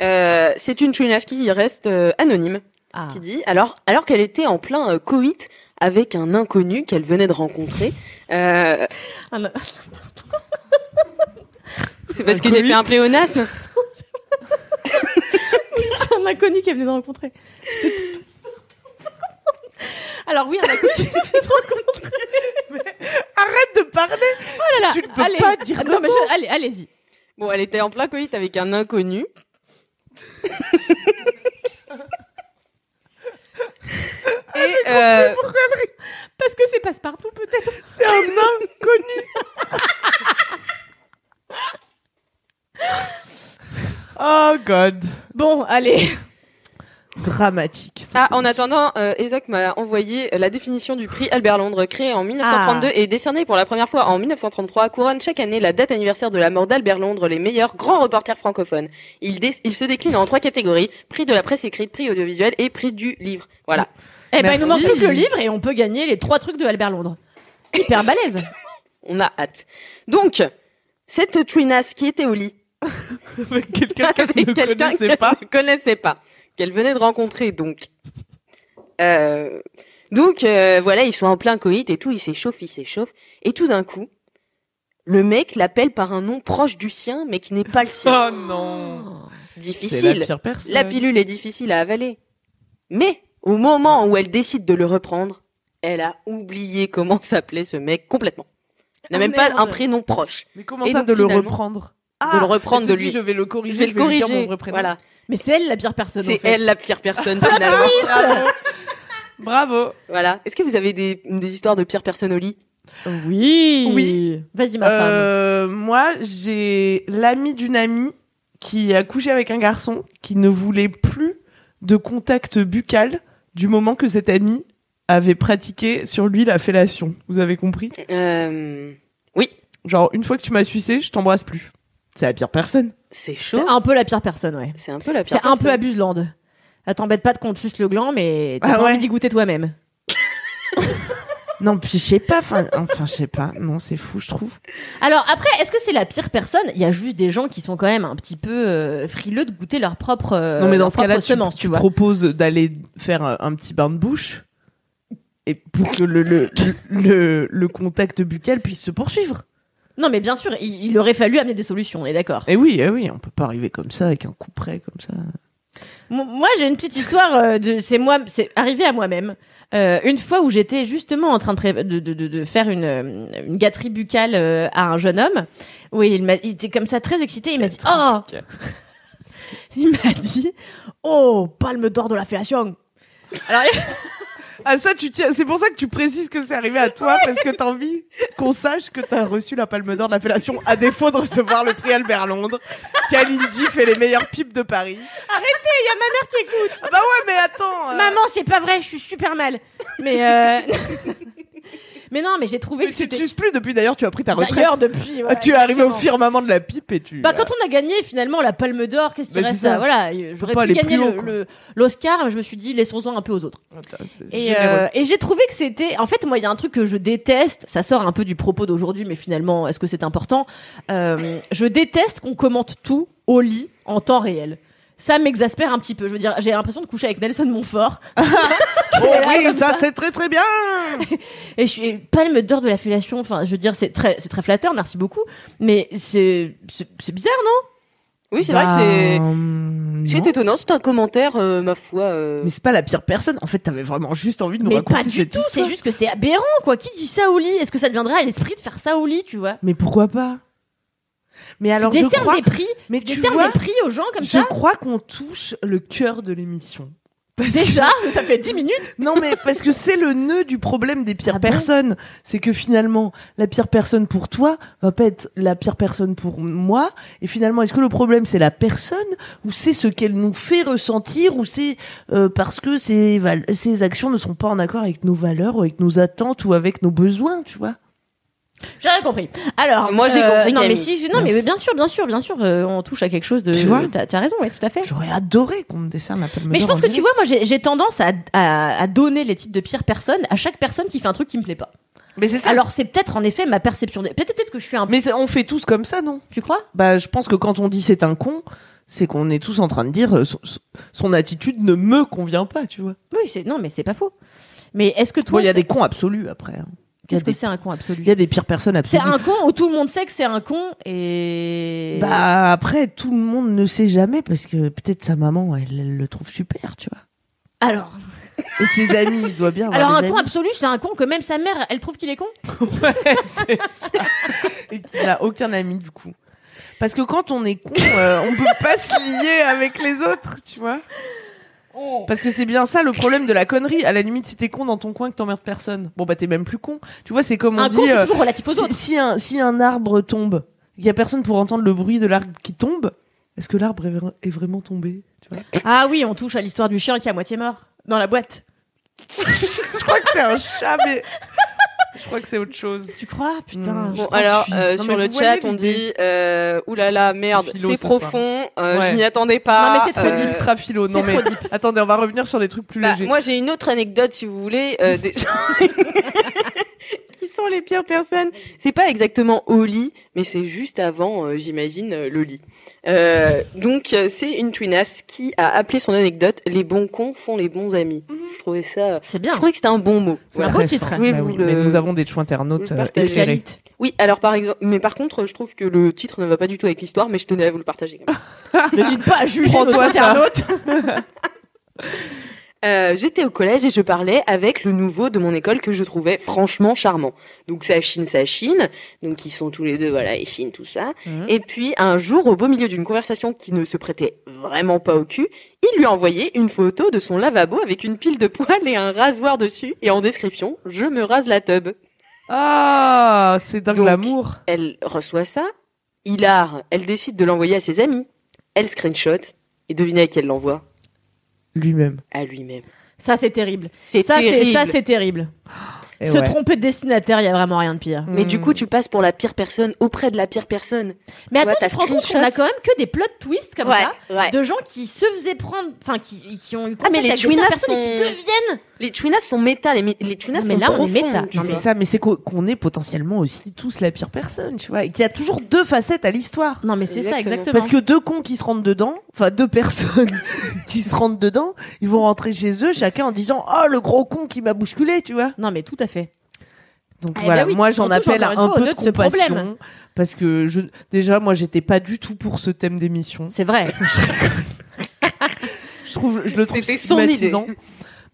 Euh, c'est une chouinasse qui reste euh, anonyme, Ah. qui dit alors, alors qu'elle était en plein euh, coït avec un inconnu qu'elle venait de rencontrer. euh, Ah, c'est parce Un que j'ai coït fait un pléonasme. C'est un inconnu qu'elle venait de rencontrer. C'est- Alors oui, qu'elle venait de rencontrer. Arrête de parler Oh là là, Tu ne peux allez. pas dire Ah, non, mais je- Allez, allez-y. Bon, elle était en plein coït avec un inconnu. Et euh, Parce que c'est passe-partout peut-être. C'est un inconnu Oh God Bon, allez. Dramatique. Ah, en attendant, euh, Isaac m'a envoyé la définition du prix Albert Londres, créé en 1932 et décerné pour la première fois en 1933, couronne chaque année la date anniversaire de la mort d'Albert Londres, les meilleurs grands reporters francophones. Il, dé- il se décline en trois catégories prix de la presse écrite, prix audiovisuel et prix du livre. Voilà. Eh ben, il nous manque plus que le livre et on peut gagner les trois trucs de Albert Londres. Hyper balèze. On a hâte. Donc, cette Trinas qui était au lit Avec quelqu'un qu'elle avec ne quelqu'un connaissait qu'elle pas. ne connaissait pas, qu'elle venait de rencontrer donc. Euh, donc euh, voilà, ils sont en plein coït et tout, il s'échauffe, il s'échauffe, et tout d'un coup, le mec l'appelle par un nom proche du sien, mais qui n'est pas le sien. Oh non C'est la Difficile. pire personne. La pilule est difficile à avaler. Mais au moment où elle décide de le reprendre, elle a oublié comment s'appelait ce mec complètement. Elle n'a Ah, même pas un prénom proche. Mais comment Et ça donc, de le finalement, reprendre? De le reprendre elle de dit, lui. Je vais le corriger, Je vais le lui dire corriger. mon vrai prénom. Voilà. Mais c'est elle la pire personne. C'est en fait. elle la pire personne finalement. Bravo. Bravo. Voilà. Est-ce que vous avez des, des histoires de pires personnes au lit? Oui. Oui. Vas-y, ma femme. Euh, moi, j'ai l'ami d'une amie qui a couché avec un garçon qui ne voulait plus de contact buccal du moment que cet ami avait pratiqué sur lui la fellation. Vous avez compris? Euh, Genre, une fois que tu m'as sucé, je t'embrasse plus. C'est la pire personne. C'est C'est chaud. un peu la pire personne, ouais. C'est un peu la pire C'est un peu personne. abuseland. Ah, t'embête pas de qu'on te suce le gland, mais t'as Ah pas ouais. envie d'y goûter toi-même. Non, puis je sais pas, enfin, enfin, je sais pas. Non, c'est fou, je trouve. Alors après, est-ce que c'est la pire personne? Il y a juste des gens qui sont quand même un petit peu euh, frileux de goûter leur propre euh, non, mais dans leur ce cas-là, tu, semence, tu tu vois. proposes d'aller faire un, un petit bain de bouche et pour que le, le, le, le contact buccal puisse se poursuivre. Non, mais bien sûr, il, il aurait fallu amener des solutions, on est d'accord. Et oui, eh oui, on peut pas arriver comme ça avec un coup près comme ça. Mo- Moi, j'ai une petite histoire euh, de. C'est moi, c'est arrivé à moi-même. Euh, une fois où j'étais justement en train de, pré- de, de, de- de faire une, euh, une gâterie buccale euh, à un jeune homme, où il, m'a- il était comme ça très excité. Il m'a dit Oh Il m'a dit Oh, palme d'or de la fellation Alors, Ah ça, tu tiens. C'est pour ça que tu précises que c'est arrivé à toi parce que t'as envie qu'on sache que t'as reçu la Palme d'Or de l'appellation à défaut de recevoir le prix Albert Londres. Kalindi fait les meilleures pipes de Paris. il y a ma mère qui écoute Ah bah ouais, mais attends. euh, Maman, c'est pas vrai, je suis super mal. Mais euh... mais non, mais j'ai trouvé mais que tu te suces plus depuis d'ailleurs, tu as pris ta retraite. d'ailleurs depuis. Ah, tu es arrivé au firmament de la pipe et tu. Bah quand on a gagné finalement la Palme d'Or, qu'est-ce qui Bah, c'est reste ça. à- Voilà, j'aurais pas pu gagner l'Oscar, mais je me suis dit laissons-en un peu aux autres. Attends, Et, euh, et j'ai trouvé que c'était, en fait, moi, il y a un truc que je déteste. Ça sort un peu du propos d'aujourd'hui, mais finalement, est-ce que c'est important Euh, Je déteste qu'on commente tout au lit en temps réel. Ça m'exaspère un petit peu. Je veux dire, j'ai l'impression de coucher avec Nelson Montfort. Oh oui, ça c'est très très bien. Et je suis palme d'or de la fellation. Enfin, je veux dire, c'est très, c'est très flatteur, merci beaucoup. Mais c'est, c'est, c'est bizarre, non? Oui, c'est vrai que c'est. Bah, C'est étonnant, c'est un commentaire, euh, ma foi. euh, Mais c'est pas la pire personne. En fait, t'avais vraiment juste envie de nous Mais raconter pas du cette tout. C'est juste que c'est aberrant, quoi. Qui dit ça au lit? Est-ce que ça deviendra à l'esprit de faire ça au lit, tu vois? Mais pourquoi pas? Mais alors, je crois, des prix, mais tu vois, des prix aux gens comme je ça. crois qu'on touche le cœur de l'émission. Parce que- Déjà, ça fait 10 minutes. Non, mais parce que c'est le nœud du problème des pires Ah bon personnes. C'est que finalement, la pire personne pour toi va pas être la pire personne pour moi. Et finalement, est-ce que le problème c'est la personne ou c'est ce qu'elle nous fait ressentir ou c'est euh, parce que ses, ses actions ne sont pas en accord avec nos valeurs ou avec nos attentes ou avec nos besoins, tu vois? J'ai rien compris. Alors, Moi, j'ai euh, compris, Non, mais si, non, mais bien sûr, bien sûr, bien sûr, euh, on touche à quelque chose de. Tu vois T'as raison, oui, tout à fait. J'aurais adoré qu'on me décerne palme Mais je pense en que tu vois, moi, j'ai tendance à, donner les titres de pire personne à chaque personne qui fait un truc qui me plaît pas. Mais c'est ça. Alors, c'est peut-être en effet ma perception. Peut-être que je suis un. Mais on fait tous comme ça, non? Tu crois? Bah, je pense que quand on dit c'est un con, c'est qu'on est tous en train de dire euh, son, attitude ne me convient pas, tu vois. Oui, c'est non, mais c'est pas faux. Mais est-ce que toi, il y a des cons absolus après. Qu'est-ce que c'est un con absolu? Il y a des pires personnes C'est absolues. un con où tout le monde sait que c'est un con et. Bah après, tout le monde ne sait jamais parce que peut-être sa maman, elle, elle le trouve super, tu vois. Alors, Et ses amis, il doit bien avoir alors un des con amis. absolu, c'est un con que même sa mère, elle trouve qu'il est con? Ouais, c'est ça. Et qu'il n'a aucun ami du coup. Parce que quand on est con, euh, on peut pas se lier avec les autres, tu vois. Parce que c'est bien ça le problème de la connerie. À la limite, si t'es con dans ton coin que t'emmerdes personne, bon bah t'es même plus con. Tu vois, c'est comme on un dit. con, euh, toujours relatif aux si, autres. si un, si un arbre tombe, il y a personne pour entendre le bruit de l'arbre qui tombe. Est-ce que l'arbre est, vra- est vraiment tombé tu vois? Ah oui, on touche à l'histoire du chien qui est à moitié mort dans la boîte. Je crois que c'est un chat, mais je crois que c'est autre chose. Tu crois? Putain. Mm. je Bon, alors, euh, Non, sur le voyez chat, on dit euh, oulala, merde, C'est ce profond, euh, Ouais. je m'y attendais pas. Non, mais c'est trop euh, deep. Ultra philo. Non C'est mais trop deep. attendez, on va revenir sur des trucs plus Bah, légers. moi, j'ai une autre anecdote, si vous voulez, euh, des gens qui sont les pires personnes? C'est pas exactement au lit, mais c'est juste avant, euh, j'imagine, euh, le lit. Euh, donc, euh, c'est une twinasse qui a appelé son anecdote "Les bons cons font les bons amis". Je trouvais ça, C'est bien. je trouvais que c'était un bon mot. C'est Voilà. un beau titre. Bah vous oui, le- mais nous avons des choix internautes éclairés. Oui, alors par exemple, mais par contre, je trouve que le titre ne va pas du tout avec l'histoire, mais je tenais à vous le partager. Quand même. N'hésite pas à juger Prends-toi notre ça. internaute. Euh, J'étais au collège et je parlais avec le nouveau de mon école que je trouvais franchement charmant. Donc ça chine, ça chine. Donc ils sont tous les deux, voilà, ils chinent tout ça. Mhm. Et puis un jour, au beau milieu d'une conversation qui ne se prêtait vraiment pas au cul, il lui a envoyé une photo de son lavabo avec une pile de poils et un rasoir dessus. Et en description, je me rase la tub. Ah, c'est dingue l'amour. Elle reçoit ça. Hilar, elle décide de l'envoyer à ses amis. Elle screenshot. Et devinez à qui elle l'envoie? Lui-même. À lui-même. Ça, c'est terrible. C'est Ça, c'est terrible. ça, c'est terrible. Et Se ouais. tromper de destinataire, il y a vraiment rien de pire. Mais du Hmm. coup, tu passes pour la pire personne auprès de la pire personne. Mais attends, tu te rends compte qu'on a quand même que des plot twists comme ça ouais. de gens qui se faisaient prendre, enfin qui, qui ont eu Ah, mais les avec des et qui deviennent. Les tunas sont méta, les, les tunas mais sont là, on est profonds. méta. C'est ça, mais c'est qu'o- qu'on est potentiellement aussi tous la pire personne, tu vois, et qu'il y a toujours deux facettes à l'histoire. Non, mais c'est ça Exactement. Parce que deux cons qui se rentrent dedans, enfin deux personnes qui se rentrent dedans, ils vont rentrer chez eux chacun en disant oh le gros con qui m'a bousculé, tu vois. Non, mais tout à fait. Donc Eh voilà, ben oui, moi j'en appelle un fois peu de ce problème. compassion parce que je déjà moi j'étais pas du tout pour ce thème d'émission. C'est vrai. Je trouve je le trouve C'était son idée.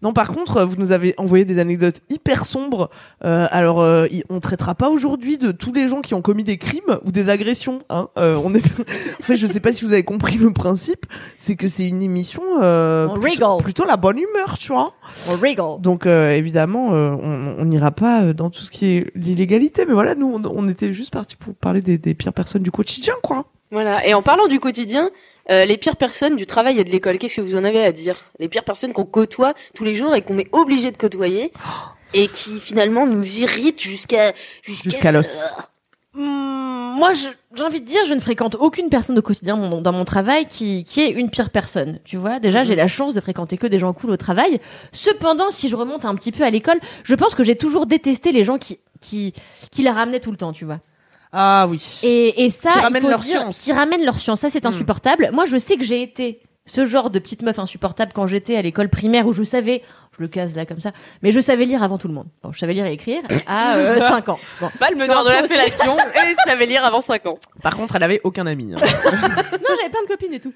Non, par contre, vous nous avez envoyé des anecdotes hyper sombres. Euh, alors, euh, on traitera pas aujourd'hui de tous les gens qui ont commis des crimes ou des agressions. Hein. Euh, on est... en fait, je sais pas si vous avez compris le principe. C'est que c'est une émission euh, On plutôt, rigole. plutôt la bonne humeur, tu vois. On rigole. Donc, euh, évidemment, euh, on on n'ira pas euh, dans tout ce qui est l'illégalité. Mais voilà, nous, on, on était juste partis pour parler des, des pires personnes du quotidien, quoi. Voilà. Et en parlant du quotidien, euh, les pires personnes du travail et de l'école, qu'est-ce que vous en avez à dire? Les pires personnes qu'on côtoie tous les jours et qu'on est obligé de côtoyer et qui finalement nous irritent jusqu'à Jusqu'à l'os. Hum, moi, je- j'ai envie de dire, je ne fréquente aucune personne au quotidien mon- dans mon travail qui, qui est une pire personne. Tu vois, déjà, j'ai la chance de fréquenter que des gens cool au travail. Cependant, si je remonte un petit peu à l'école, je pense que j'ai toujours détesté les gens qui, qui, qui la ramenaient tout le temps, tu vois. Ah oui. Et, et ça, Qui ramènent leur dire, science. qui ramènent leur science. Ça, c'est Hmm. insupportable. Moi, je sais que j'ai été ce genre de petite meuf insupportable quand j'étais à l'école primaire où je savais, le case là comme ça, mais je savais lire avant tout le monde. Bon, je savais lire et écrire à 5 ans. Bon. Pas le meneur de la fellation et savait lire avant 5 ans. Par contre, elle avait aucun ami. hein. Non, j'avais plein de copines et tout.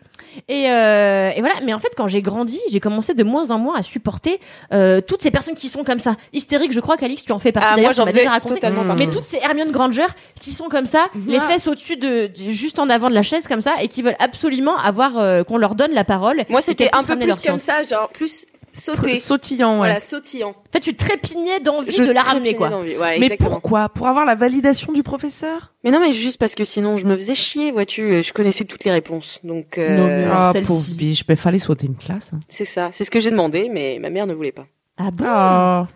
Et, euh, et voilà. Mais en fait, quand j'ai grandi, j'ai commencé de moins en moins à supporter euh, toutes ces personnes qui sont comme ça, hystériques. Je crois qu'Alix, tu en fais partie. Ah, D'ailleurs, moi, j'en faisais raconté. totalement Mmh. Mais toutes ces Hermione Granger qui sont comme ça, les Ah. fesses au-dessus de, de- juste en avant de la chaise comme ça, et qui veulent absolument avoir euh, qu'on leur donne la parole. Moi, c'était un peu plus leur comme science. ça, genre plus sauté. Sautillant, ouais. Voilà, sautillant. En fait, tu trépignais d'envie Je de la ramener, quoi. Ouais, Mais pourquoi? Pour avoir la validation du professeur? Mais non, mais juste parce que sinon, je me faisais chier, vois-tu. Je connaissais toutes les réponses. Donc, euh, Non, mais Ah, celle-ci. biche, mais fallait sauter une classe. hein. c'est ça. C'est ce que j'ai demandé, mais ma mère ne voulait pas. Ah bon? Ah.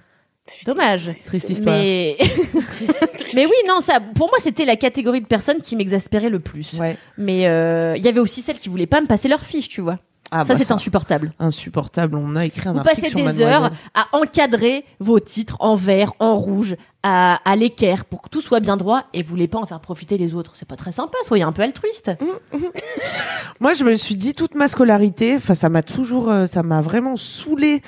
Dommage. Triste histoire. Mais... mais oui, non, ça, pour moi, c'était la catégorie de personnes qui m'exaspérait le plus. Ouais. Mais euh, il y avait aussi celles qui voulaient pas me passer leur fiche, tu vois. Ah, ça, bah, c'est insupportable. insupportable. On a écrit un Vous article passez sur des heures à encadrer vos titres en vert, en rouge, à, à l'équerre pour que tout soit bien droit et vous voulez pas en faire profiter les autres. C'est pas très sympa, soyez un peu altruiste. Moi, je me suis dit toute ma scolarité, enfin, ça m'a toujours, euh, ça m'a vraiment saoulé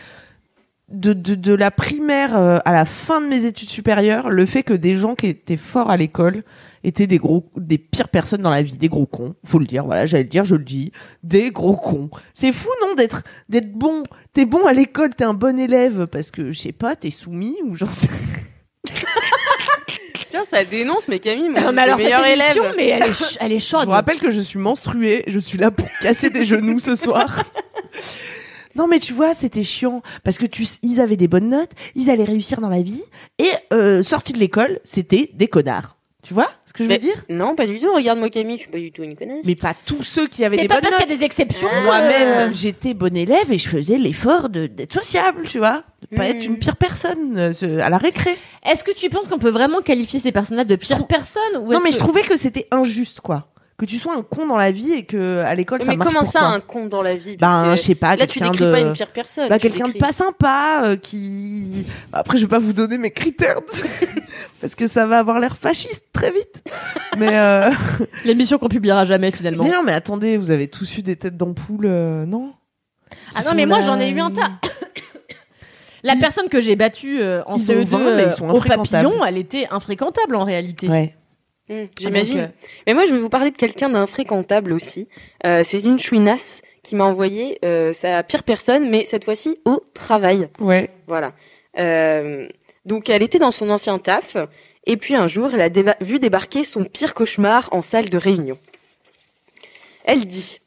de, de, de la primaire euh, à la fin de mes études supérieures, le fait que des gens qui étaient forts à l'école étaient des gros, des pires personnes dans la vie, des gros cons. Faut le dire, voilà, j'allais le dire, je le dis, des gros cons. C'est fou, non, d'être, d'être bon. T'es bon à l'école, t'es un bon élève parce que, je sais pas, t'es soumis ou j'en sais. Tiens, ça dénonce, mais Camille, Non, mais alors cette meilleur émission, élève. mais elle est, elle est Je chaude. vous rappelle que je suis menstruée, je suis là pour casser des genoux ce soir. Non mais tu vois, c'était chiant parce que tu, ils avaient des bonnes notes, ils allaient réussir dans la vie et euh, sortis de l'école, c'était des connards. Tu vois ce que je veux Mais- dire? Non, pas du tout. Regarde-moi Camille, je suis pas du tout une connasse. Mais pas tous ceux qui avaient C'est des pas bonnes parce qu'il notes. y a des exceptions. Moi-même, j'étais bon élève et je faisais l'effort de- d'être sociable, tu vois, de pas Mhm. être une pire personne euh, à la récré. Est-ce que tu penses qu'on peut vraiment qualifier ces personnes-là de pires personnes ou Non mais que- je trouvais que c'était injuste quoi, que tu sois un con dans la vie et que à l'école ça mais marche comment pour ça, toi. un con dans la vie? Ben, Parce je que sais pas, Là, tu quelqu'un décris de... pas une pire personne. Bah, tu quelqu'un de pas sympa euh, qui. Bah, Après, je vais pas vous donner mes critères de- parce que ça va avoir l'air fasciste très vite. Mais, euh, l'émission qu'on publiera jamais finalement mais non, mais attendez, vous avez tous eu des têtes d'ampoule, euh, non? Ah non mais moi j'en ai eu un tas. La Ils- personne que j'ai battue euh, en Ils ont CE2 vingt, mais ils sont euh, au papillon, elle était infréquentable en réalité. Ouais. Ah, J'imagine. euh, Mais moi, je vais vous parler de quelqu'un d'infréquentable aussi. Euh, c'est une chouinasse qui m'a envoyé euh, sa pire personne, mais cette fois-ci au travail. Ouais. Voilà. Euh, donc, elle était dans son ancien taf, et puis un jour, elle a déba- vu débarquer son pire cauchemar en salle de réunion. Elle dit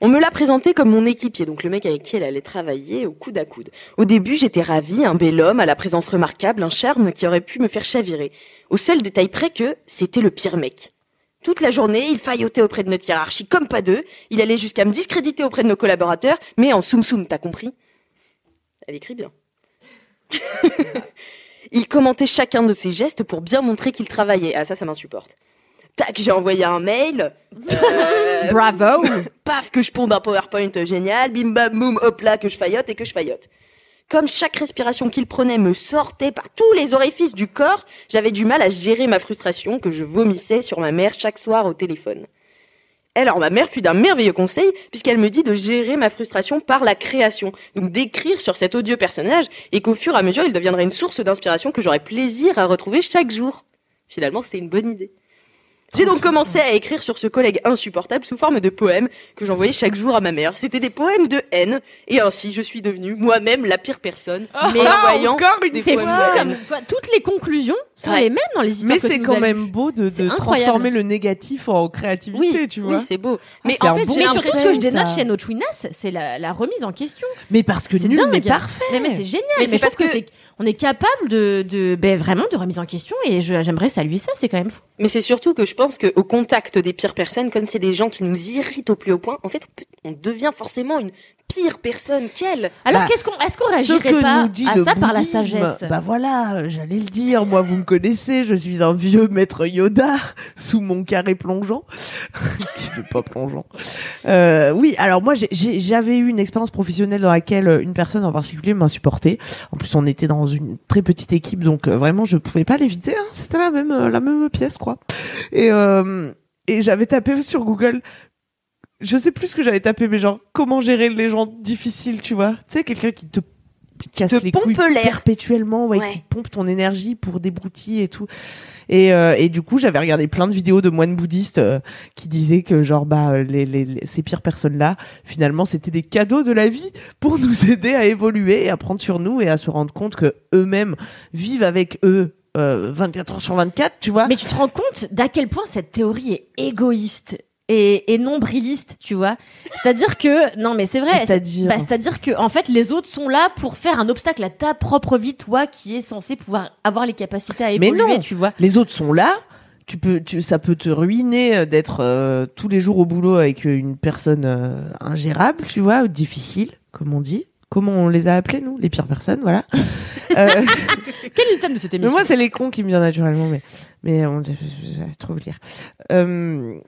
On me l'a présenté comme mon équipier, donc le mec avec qui elle allait travailler au coude à coude. Au début, j'étais ravie, un bel homme, à la présence remarquable, un charme qui aurait pu me faire chavirer. Au seul détail près que c'était le pire mec. Toute la journée, il faillotait auprès de notre hiérarchie comme pas deux. Il allait jusqu'à me discréditer auprès de nos collaborateurs, mais en soum soum, t'as compris? Elle écrit bien. il commentait chacun de ses gestes pour bien montrer qu'il travaillait. Ah ça, ça m'insupporte. Tac, j'ai envoyé un mail. Euh, Bravo. paf, que je ponde un PowerPoint génial, bim bam boum, hop là, que je faillote et que je faillote. Comme chaque respiration qu'il prenait me sortait par tous les orifices du corps, j'avais du mal à gérer ma frustration que je vomissais sur ma mère chaque soir au téléphone. Alors ma mère fut d'un merveilleux conseil puisqu'elle me dit de gérer ma frustration par la création, donc d'écrire sur cet odieux personnage et qu'au fur et à mesure il deviendrait une source d'inspiration que j'aurais plaisir à retrouver chaque jour. Finalement c'était une bonne idée. J'ai donc commencé à écrire sur ce collègue insupportable sous forme de poèmes que j'envoyais chaque jour à ma mère. C'était des poèmes de haine, et ainsi je suis devenue moi-même la pire personne. Mais en voyant encore une des C'est fou comme toutes les conclusions sont Ouais. les mêmes dans les histoires. Mais que c'est nous quand même beau de, transformer le négatif en créativité, Oui, tu vois. oui, c'est beau. Mais c'est en fait, j'ai Mais ce que je dénote chez notre Chouinasse, c'est la, la remise en question. Mais parce que C'est nul n'est parfait. Mais, mais c'est génial. Mais Mais, c'est parce que, que- c'est on est capable de, de ben, vraiment de remise en question et j'aimerais saluer ça. C'est quand même fou. Mais c'est surtout que je pense qu'au contact des pires personnes, comme c'est des gens qui nous irritent au plus haut point, en fait, on devient forcément une pire personne qu'elle. Alors Bah, qu'est-ce qu'on est-ce qu'on réagirait pas à ça par la sagesse? Bah voilà, j'allais le dire. Moi, vous me connaissez, je suis un vieux maître Yoda sous mon carré plongeant. qui n'est pas plongeant. Euh, oui, alors moi, j'avais eu une expérience professionnelle dans laquelle une personne en particulier m'insupportait. En plus, on était dans une très petite équipe, donc euh, vraiment, je pouvais pas l'éviter. hein. C'était la même, euh, la même pièce, quoi. Et, euh, et j'avais tapé sur Google. Je sais plus ce que j'avais tapé, mais genre comment gérer les gens difficiles, tu vois. Tu sais, quelqu'un qui te casse te les pompe couilles l'air. perpétuellement, ouais, Ouais. qui pompe ton énergie pour débrouiller et tout. Et, euh, et du coup, j'avais regardé plein de vidéos de moines bouddhistes euh, qui disaient que genre bah euh, les, les, les- ces pires personnes-là, finalement, c'était des cadeaux de la vie pour nous aider à évoluer, et à prendre sur nous et à se rendre compte que eux-mêmes vivent avec eux euh, 24 heures sur 24, tu vois. Mais tu te rends compte d'à quel point cette théorie est égoïste et, et nombriliste, tu vois C'est-à-dire que non, mais c'est vrai. C'est-à-dire Bah, C'est-à-dire que en fait, les autres sont là pour faire un obstacle à ta propre vie, toi qui es censé pouvoir avoir les capacités à Mais évoluer, non. tu vois. les autres sont là. Tu peux, tu, ça peut te ruiner euh, d'être euh, tous les jours au boulot avec une personne euh, ingérable, tu vois, ou difficile, comme on dit. Comment on les a appelés nous? Les pires personnes, voilà. Euh, Quel est le thème de cette mais émission? moi, c'est les cons qui me viennent naturellement, mais mais on je- vous lire. Euh,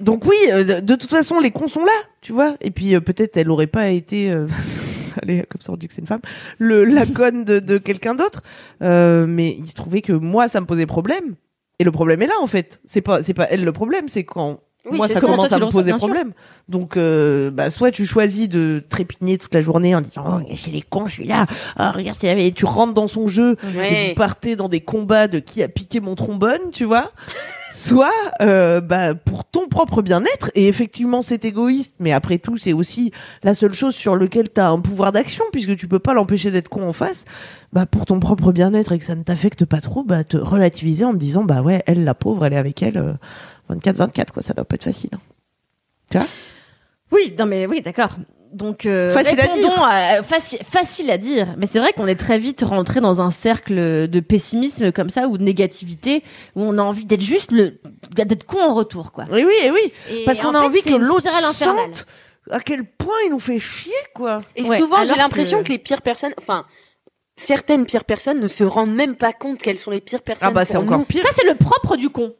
donc oui, euh, de, de toute façon, les cons sont là, tu vois. Et puis euh, peut-être elle aurait pas été, euh, allez, comme ça on dit que c'est une femme, le la conne de, de quelqu'un d'autre. Euh, mais il se trouvait que moi, ça me posait problème. Et le problème est là en fait. C'est pas c'est pas elle le problème, c'est quand Oui, moi ça commence Toi, à me poser problème. Donc euh, bah soit tu choisis de trépigner toute la journée en disant oh c'est les cons celui-là. Ah, regarde s'il y avait- tu rentres dans son jeu et Ouais. vous partez dans des combats de qui a piqué mon trombone, tu vois. Soit euh, bah, pour ton propre bien-être, et effectivement c'est égoïste, mais après tout c'est aussi la seule chose sur laquelle tu as un pouvoir d'action, puisque tu peux pas l'empêcher d'être con en face, bah, pour ton propre bien-être et que ça ne t'affecte pas trop, bah, te relativiser en te disant, bah ouais, elle la pauvre, elle est avec elle euh, 24-24, quoi, ça doit pas être facile. hein. Oui, non mais oui, d'accord. Donc euh, Facile à répondons à- faci- facile à dire, mais c'est vrai qu'on est très vite rentré dans un cercle de pessimisme comme ça ou de négativité où on a envie d'être juste le d'être con en retour quoi. Oui, oui, et oui, Et parce en qu'on a fait, envie que l'autre sente à quel point il nous fait chier, quoi. Et Ouais, souvent, j'ai l'impression que- que... les pires personnes, enfin, certaines pires personnes ne se rendent même pas compte qu'elles sont les pires personnes. Ah bah c'est encore nous. pire. Ça c'est le propre du con.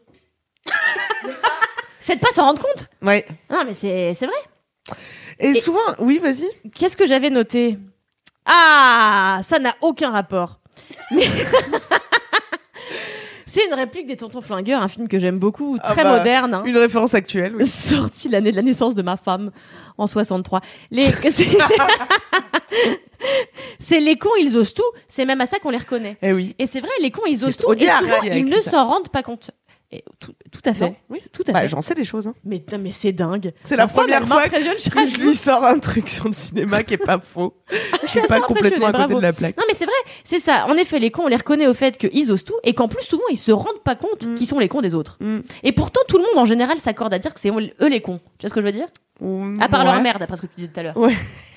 c'est de pas s'en rendre compte. Ouais. Non mais c'est vrai. Et, Et- souvent, oui, vas-y. Qu'est-ce que j'avais noté? Ah, ça n'a aucun rapport. Mais c'est une réplique des Tontons Flingueurs, un film que j'aime beaucoup, Ah très bah, moderne. hein. Une référence actuelle. oui. sorti l'année de la naissance de ma femme en 63. Les c'est les cons, ils osent tout, c'est même à ça qu'on les reconnaît. Eh oui. Et c'est vrai, les cons, ils osent tout et souvent ils ne s'en rendent pas compte. Et tout, tout à fait. Non, oui. Tout à Bah, fait. j'en sais des choses. Hein. Mais, mais c'est dingue. C'est la première fois m'impressionne que chaque je lui sors un truc sur le cinéma qui est pas faux. Je suis pas complètement à côté de la plaque. Non mais c'est vrai, c'est ça. En effet, les cons, on les reconnaît au fait qu'ils osent tout et qu'en plus souvent ils se rendent pas compte Mm. qu'ils sont les cons des autres. Mm. Et pourtant tout le monde en général s'accorde à dire que c'est eux les cons. Tu vois ce que je veux dire? À part Ouais. leur mère, d'après ce que tu disais tout à l'heure.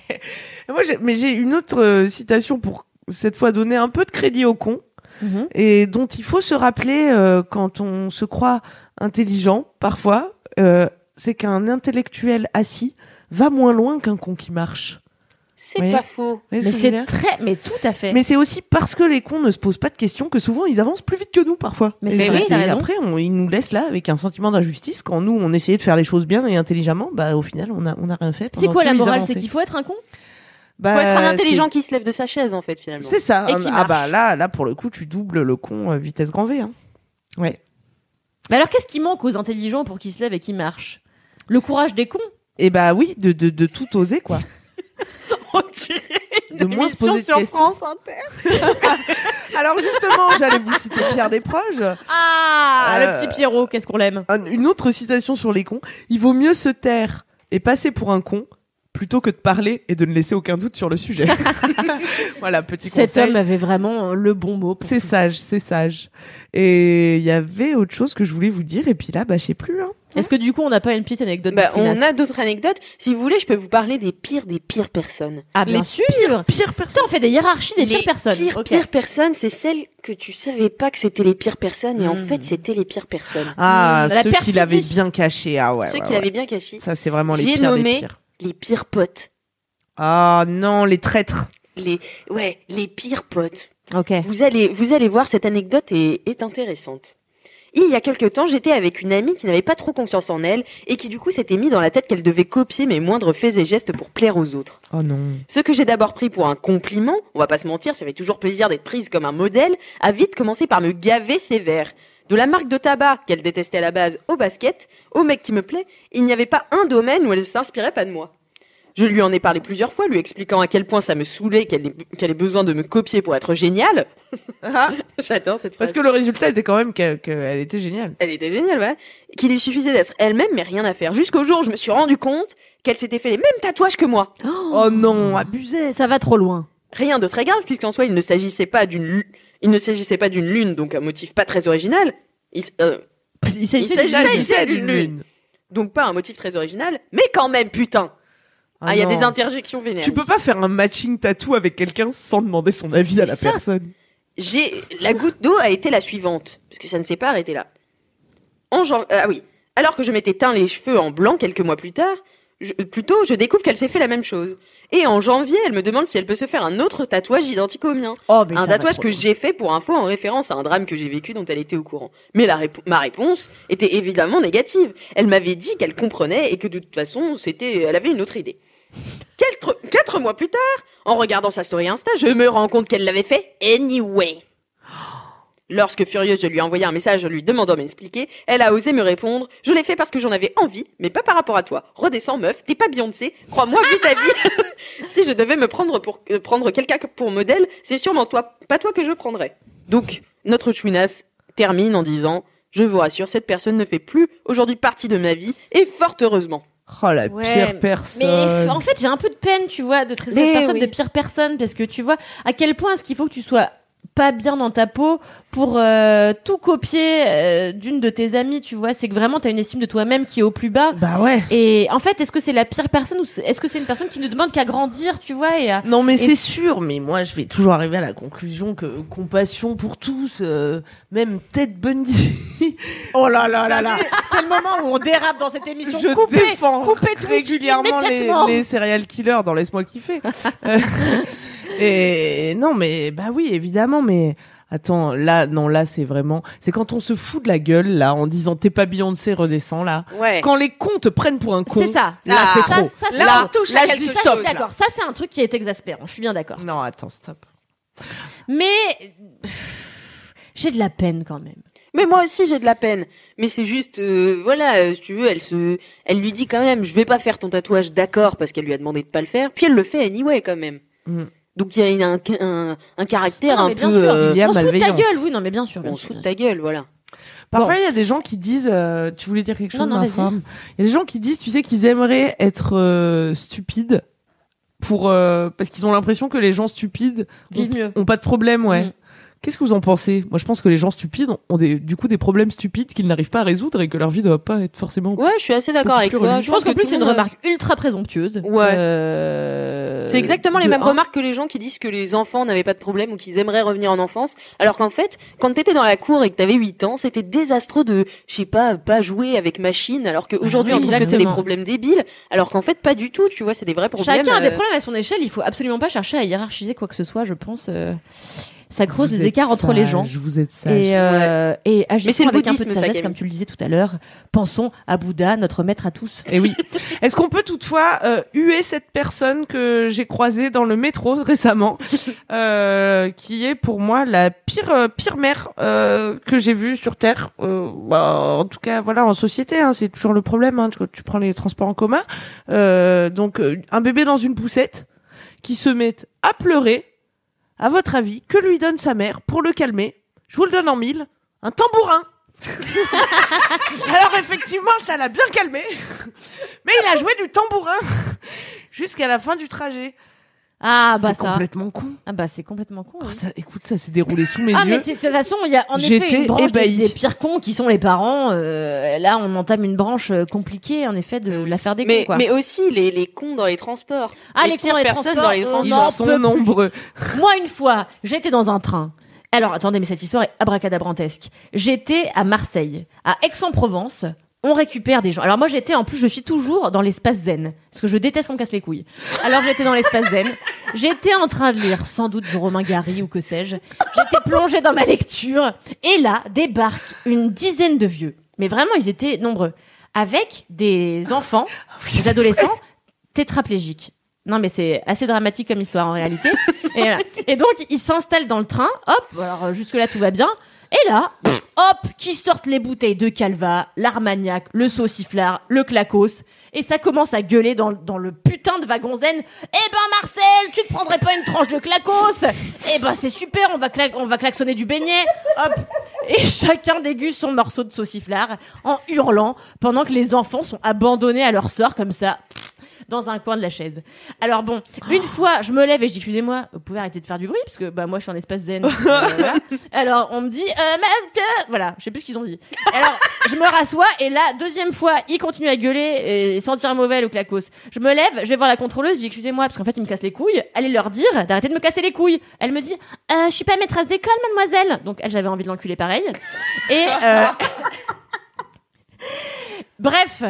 Et Moi, j'ai- mais j'ai une autre euh, citation pour cette fois donner un peu de crédit aux cons Mhm. et dont il faut se rappeler euh, quand on se croit intelligent parfois. euh, c'est qu'un intellectuel assis va moins loin qu'un con qui marche. C'est pas faux. Mais c'est très, mais tout à fait. Mais c'est aussi parce que les cons ne se posent pas de questions que souvent ils avancent plus vite que nous parfois. Mais c'est vrai, et après, on- ils nous laissent là avec un sentiment d'injustice quand nous on essayait de faire les choses bien et intelligemment. Bah au final on a on a rien fait. c'est quoi la morale. C'est qu'il faut être un con? Bah, Faut être un intelligent qui se lève de sa chaise, en fait, finalement. C'est ça. Et qui ah bah là là pour le coup tu doubles le con euh, vitesse grand V. Hein. Ouais. Mais alors qu'est-ce qui manque aux intelligents pour qu'ils se lèvent et qu'ils marchent? Le courage des cons? Et bah oui de de, de tout oser quoi. On dirait De moins se poser de questions. Inter. Alors justement j'allais vous citer Pierre Desproges. Ah, Euh, le petit Pierrot, qu'est-ce qu'on l'aime? Un- une autre citation sur les cons. Il vaut mieux se taire et passer pour un con plutôt que de parler et de ne laisser aucun doute sur le sujet. voilà, petit Cet conseil. homme avait vraiment euh, le bon mot. C'est sage, c'est sage. Et il y avait autre chose que je voulais vous dire, et puis là, bah, je sais plus. Hein. Est-ce que du coup on n'a pas une petite anecdote Bah, on a d'autres anecdotes. Si vous voulez, je peux vous parler des pires des pires personnes. Ah bien les sûr Pire personne. Ça, on fait des hiérarchies des les pires personnes. pires, pires personnes, c'est celles que tu savais pas que c'était les pires personnes, et en Mm. fait, c'était les pires personnes. Ah, Mmh, la ceux qui l'avaient bien caché. Ah ouais. Ceux ouais, qui ouais. l'avaient bien caché. Ça, c'est vraiment les J'ai pires nommé- des pires. Les pires potes. Ah non, les traîtres. Les, ouais, les pires potes. Ok. Vous allez, vous allez voir, cette anecdote est, est intéressante. Il y a quelque temps, j'étais avec une amie qui n'avait pas trop confiance en elle et qui du coup s'était mis dans la tête qu'elle devait copier mes moindres faits et gestes pour plaire aux autres. Oh non. Ce que j'ai d'abord pris pour un compliment, on va pas se mentir, ça fait toujours plaisir d'être prise comme un modèle, a vite commencé par me gaver sévère. De la marque de tabac qu'elle détestait à la base au basket, au mec qui me plaît, il n'y avait pas un domaine où elle ne s'inspirait pas de moi. Je lui en ai parlé plusieurs fois, lui expliquant à quel point ça me saoulait qu'elle ait, qu'elle ait besoin de me copier pour être géniale. J'adore cette phrase. Parce que le résultat était quand même qu'elle qu'elle était géniale. Elle était géniale, ouais. Qu'il lui suffisait d'être elle-même, mais rien à faire. Jusqu'au jour où je me suis rendu compte qu'elle s'était fait les mêmes tatouages que moi. Oh non, abusé. Ça va trop loin. Rien de très grave, puisqu'en soi, il ne s'agissait pas d'une, lu- il ne s'agissait pas d'une lune, donc un motif pas très original. Il euh, Il s'agissait d'une- lune. donc pas un motif très original, mais quand même, putain. Ah, il y a des interjections vénères. Tu peux pas faire un matching tattoo avec quelqu'un sans demander son avis à la ça. personne. J'ai la goutte d'eau a été la suivante, parce que ça ne s'est pas arrêté là. En jan- ah oui, alors que je m'étais teint les cheveux en blanc quelques mois plus tard, je- plutôt, je découvre qu'elle s'est fait la même chose. Et en janvier, elle me demande si elle peut se faire un autre tatouage identique au mien. Oh, un tatouage que j'ai fait pour info en référence à un drame que j'ai vécu dont elle était au courant. Mais la répo- ma réponse était évidemment négative. Elle m'avait dit qu'elle comprenait et que de toute façon, c'était, elle avait une autre idée. Quatre, quatre mois plus tard, en regardant sa story Insta, je me rends compte qu'elle l'avait fait anyway. Lorsque furieuse, je lui ai envoyé un message lui demandant de m'expliquer, elle a osé me répondre Je l'ai fait parce que j'en avais envie, mais pas par rapport à toi. Redescends, meuf, t'es pas Beyoncé, crois-moi, vu ta vie. si je devais me prendre pour euh, prendre quelqu'un pour modèle, c'est sûrement toi, pas toi que je prendrais. Donc, notre chouinasse termine en disant Je vous rassure, cette personne ne fait plus aujourd'hui partie de ma vie, et fort heureusement. Oh la Ouais, pire personne. Mais en fait, j'ai un peu de peine, tu vois, de traiter cette personne oui. de pire personne parce que tu vois à quel point est-ce qu'il faut que tu sois pas bien dans ta peau pour euh, tout copier euh, d'une de tes amies, tu vois. C'est que vraiment, t'as une estime de toi-même qui est au plus bas. Bah ouais. Et en fait, est-ce que c'est la pire personne ou est-ce que c'est une personne qui ne demande qu'à grandir, tu vois et à- Non mais Et- c'est sûr, mais moi je vais toujours arriver à la conclusion que compassion pour tous, euh, même Ted Bundy. Oh là là là là C'est le moment où on dérape dans cette émission. je coupez, défends coupez Twitch régulièrement les, les serial killers dans Laisse-moi kiffer. Et non mais bah oui évidemment mais attends là non là c'est vraiment c'est quand on se fout de la gueule là en disant t'es pas Beyoncé redescends là. Ouais. Quand les cons te prennent pour un con. C'est ça. Là Ah, c'est ça, trop. ça, c'est Là, là, on touche à je quelque dis chose. ça, je stop. suis d'accord. Ça, c'est un truc qui est exaspérant. Je suis bien d'accord. Non attends stop. Mais j'ai de la peine quand même. Mais moi aussi j'ai de la peine. Mais c'est juste, euh, voilà, euh, si tu veux, elle se, elle lui dit quand même, je vais pas faire ton tatouage, d'accord, parce qu'elle lui a demandé de pas le faire. Puis elle le fait anyway quand même. Mm. Donc il y a un, un, un caractère Non, un peu. bien sûr. euh, Il y a on se fout de ta gueule, oui, non, mais bien sûr. Bien on se fout de ta gueule, voilà. Parfois, Bon. il y a des gens qui disent. euh, tu voulais dire quelque chose Non, non, Il y a des gens qui disent, tu sais, qu'ils aimeraient être euh, stupides pour euh, parce qu'ils ont l'impression que les gens stupides ont, Vivent mieux. ont pas de problème, ouais. Mm. Qu'est-ce que vous en pensez? Moi, je pense que les gens stupides ont- des, du coup des problèmes stupides qu'ils n'arrivent pas à résoudre et que leur vie ne doit pas être forcément. Ouais, je suis assez d'accord avec toi. Je pense qu'en plus, c'est une remarque ultra présomptueuse. Ouais. Euh, C'est exactement les de mêmes un. remarques que les gens qui disent que les enfants n'avaient pas de problème ou qu'ils aimeraient revenir en enfance. Alors qu'en fait, quand t'étais dans la cour et que t'avais 8 ans, c'était désastreux de, je sais pas, pas jouer avec machine. Alors qu'aujourd'hui, oui, on trouve que c'est des problèmes débiles. Alors qu'en fait, pas du tout. Tu vois, c'est des vrais problèmes. Chacun a des euh, problèmes à son échelle. Il faut absolument pas chercher à hiérarchiser quoi que ce soit, je pense. euh, Ça creuse Vous les écarts entre les gens. Vous êtes sage. Et, euh, et agissons c'est le avec un peu bouddhisme, de ça, sagesse, comme tu le disais tout à l'heure. Pensons à Bouddha, notre maître à tous. Et oui. Est-ce qu'on peut toutefois euh, huer cette personne que j'ai croisée dans le métro récemment, euh, qui est pour moi la pire euh, pire mère euh, que j'ai vue sur terre. Euh, bah, en tout cas, voilà, en société, hein, c'est toujours le problème hein, quand tu prends les transports en commun. Euh, donc, un bébé dans une poussette qui se met à pleurer. À votre avis, que lui donne sa mère pour le calmer? Je vous le donne en mille. Un tambourin. Alors effectivement, ça l'a bien calmé. Mais il a joué du tambourin jusqu'à la fin du trajet. Ah bah c'est ça. complètement con. Ah bah c'est complètement con. Oh, oui. ça, écoute, ça s'est déroulé sous mes Ah mais yeux. de toute façon, il y a en effet une branche des, pires cons qui sont les parents. Euh, là, on entame une branche euh, compliquée, en effet, de l'affaire des Mais, cons. Quoi. mais aussi les, les cons dans les transports. Ah, les les cons dans les personnes transports, dans les on transports. Ils n'en sont nombreux. Moi, une fois, j'étais dans un train. Alors, attendez, mais cette histoire est abracadabrantesque. J'étais à Marseille, à Aix-en-Provence. On récupère des gens. Alors moi, j'étais, en plus, je suis toujours dans l'espace zen. Parce que je déteste qu'on casse les couilles. Alors, j'étais dans l'espace zen. J'étais en train de lire, sans doute, de Romain Gary ou que sais-je. J'étais plongée dans ma lecture. Et là, débarquent une dizaine de vieux. Mais vraiment, ils étaient nombreux. Avec des enfants, des adolescents tétraplégiques. Non, mais c'est assez dramatique comme histoire en réalité. et, voilà. Et donc, ils s'installent dans le train. Hop, alors jusque-là, tout va bien. Et là, hop, qui sortent les bouteilles de Calva, l'Armagnac, le sauciflard, le Clacos. Et ça commence à gueuler dans, le putain de wagon zen. Eh ben Marcel, tu te prendrais pas une tranche de Clacos Eh ben c'est super, on va, on va klaxonner du beignet. Hop. Et chacun déguste son morceau de sauciflard en hurlant pendant que les enfants sont abandonnés à leur sort comme ça dans un coin de la chaise. Alors bon, une fois, je me lève et je dis excusez-moi, vous pouvez arrêter de faire du bruit parce que bah moi je suis en espace zen. Euh, voilà. Alors on me dit euh, mais voilà, je sais plus ce qu'ils ont dit. Alors je me rassois et là deuxième fois, ils continuent à gueuler et sentir mauvais le clacos. Je me lève, je vais voir la contrôleuse, je dis excusez-moi parce qu'en fait ils me cassent les couilles. Allez leur dire d'arrêter de me casser les couilles. Elle me dit euh, je suis pas maîtresse d'école mademoiselle. Donc elle j'avais envie de l'enculer pareil. Et euh, bref,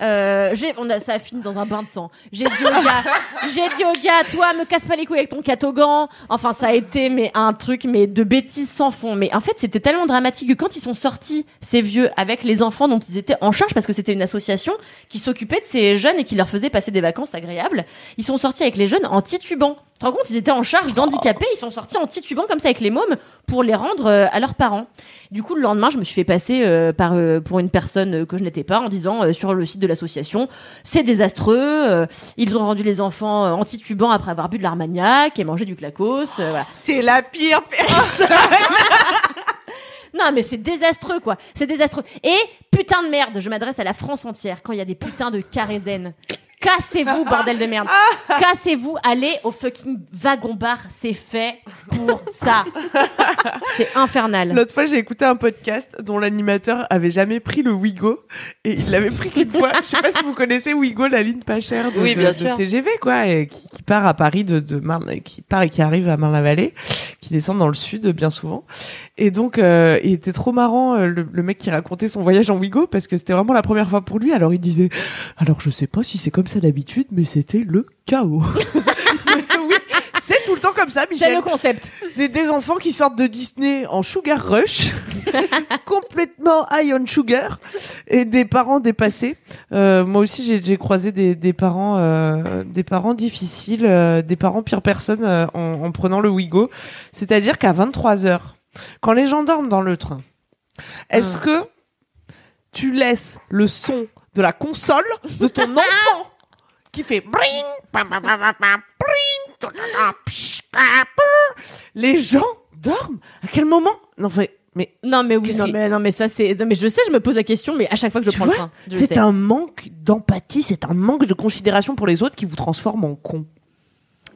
Euh, j'ai, on a, ça a fini dans un bain de sang. J'ai dit au gars, j'ai dit au gars, toi, me casse pas les couilles avec ton catogan. Enfin, ça a été mais un truc mais de bêtises sans fond. Mais en fait, c'était tellement dramatique que quand ils sont sortis, ces vieux, avec les enfants dont ils étaient en charge, parce que c'était une association qui s'occupait de ces jeunes et qui leur faisait passer des vacances agréables, ils sont sortis avec les jeunes en titubant. Tu te rends compte, ils étaient en charge d'handicapés, ils sont sortis en titubant comme ça avec les mômes pour les rendre euh, à leurs parents. Du coup, le lendemain, je me suis fait passer euh, par euh, pour une personne que je n'étais pas en disant sur le site de l'association, c'est désastreux. ils ont rendu les enfants en titubant après avoir bu de l'armagnac et mangé du clacos. voilà. T'es la pire personne. Non, mais c'est désastreux, quoi. C'est désastreux. Et putain de merde, je m'adresse à la France entière quand il y a des putains de carézènes. Cassez-vous, bordel de merde. Cassez-vous, allez au fucking wagon bar. C'est fait pour ça. C'est infernal. L'autre fois, j'ai écouté un podcast dont l'animateur avait jamais pris le Wigo et il l'avait pris qu'une fois. Je sais pas si vous connaissez Wigo, la ligne pas chère de, Oui, de- bien de sûr. TGV, quoi, et qui, qui part à Paris de, de Marne, qui part et qui arrive à Marne-la-Vallée, qui descend dans le sud bien souvent. Et donc, euh, il était trop marrant euh, le, le mec qui racontait son voyage en Wigo parce que c'était vraiment la première fois pour lui. Alors il disait, alors je sais pas si c'est comme ça d'habitude, mais c'était le chaos. oui, c'est tout le temps comme ça, C'est Michel. le concept. C'est des enfants qui sortent de Disney en sugar rush, complètement high on sugar, et des parents dépassés. Euh, moi aussi, j'ai- croisé des, des parents, euh, des parents difficiles, euh, des parents pire personne en, en prenant le Wigo. C'est-à-dire qu'à 23 heures, quand les gens dorment dans le train, est-ce que tu laisses le son de la console de ton enfant qui fait bring, les gens dorment. À quel moment? Non mais mais Non, mais oui, non, qui- mais, non, mais ça, c'est. non, mais je sais, je me pose la question, mais à chaque fois que je Tu prends le train, c'est un manque d'empathie c'est un manque de considération pour les autres qui vous transforme en con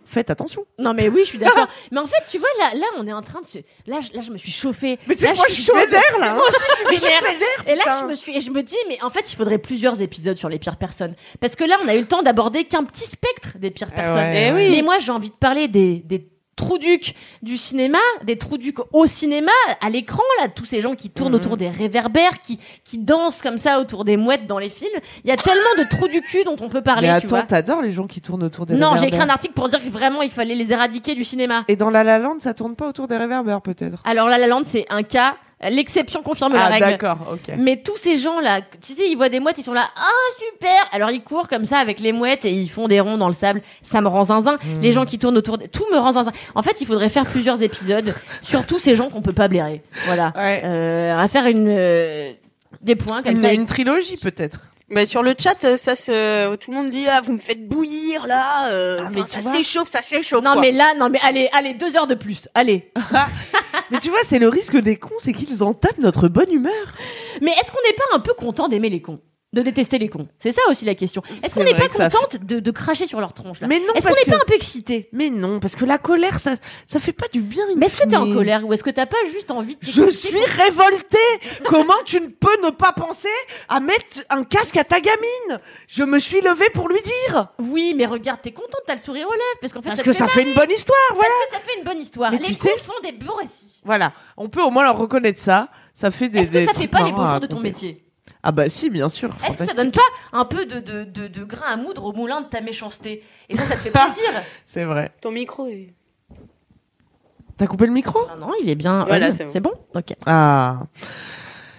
faites attention Non, mais oui, je suis d'accord. mais en fait, tu vois, là, là, on est en train de se. Là, je, là, je me suis chauffée. mais tu sais Là, moi je suis vénère là. Moi aussi, je suis vénère. Et là, je me suis, et je me dis, mais en fait, il faudrait plusieurs épisodes sur les pires personnes. Parce que là, on a eu le temps d'aborder qu'un petit spectre des pires Eh personnes. ouais, Eh oui. Mais moi, j'ai envie de parler des, des trous-ducs du cinéma, des trous-ducs au cinéma, à l'écran, là, tous ces gens qui tournent Mhm. autour des réverbères, qui, qui dansent comme ça autour des mouettes dans les films. Il y a tellement de trous du cul dont on peut parler, mais attends t'adores les gens qui tournent autour des Non, j'ai réverbères. écrit un article pour dire que vraiment, il fallait les éradiquer du cinéma. et dans La La Land ça tourne pas autour des réverbères peut-être? Alors là, La Land, c'est un cas, l'exception confirme la ah règle. d'accord ok Mais tous ces gens-là, tu sais, ils voient des mouettes, ils sont là, ah super Alors ils courent comme ça avec les mouettes et ils font des ronds dans le sable. Ça me rend zinzin. Hmm. Les gens qui tournent autour, de... tout me rend zinzin. En fait, il faudrait faire plusieurs épisodes sur tous ces gens qu'on peut pas blairer. Voilà. ouais Euh, à faire une euh, des points comme une, ça. une trilogie peut-être Mais sur le chat, euh, ça se, tout le monde dit ah vous me faites bouillir là, euh, Ah, mais ça s'échauffe, ça s'échauffe. Non quoi. mais là, non mais allez, allez, deux heures de plus. Allez. mais tu vois c'est le risque des cons c'est qu'ils entament notre bonne humeur Mais est-ce qu'on n'est pas un peu content d'aimer les cons? De détester les cons C'est ça aussi la question. Est-ce qu'on n'est pas que contente de, de cracher sur leur tronche là? Mais non Est-ce qu'on parce n'est que pas un peu excité mais non parce que la colère ça ça fait pas du bien Mais est-ce que t'es en colère ou est-ce que t'as pas juste envie de Je suis révoltée Comment tu ne peux ne pas penser à mettre un casque à ta gamine? Je me suis levée pour lui dire Oui, mais regarde, t'es contente, t'as le sourire aux lèvres, parce qu'en fait, Parce ça que ça fait une bonne histoire, voilà mal, ça fait une bonne histoire. Mais les tu sais- font des beaux récits. Voilà, on peut au moins leur reconnaître ça. Ça fait des. Est-ce que ça fait pas les beaux jours de ton métier? Ah bah si, bien sûr. Est-ce que ça donne pas un peu de, de, de, de grain à moudre au moulin de ta méchanceté? Et ça, ça te fait plaisir C'est vrai. Ton micro est. T'as coupé le micro? Non, non, il est bien. Voilà, c'est bon. Ok. Ah.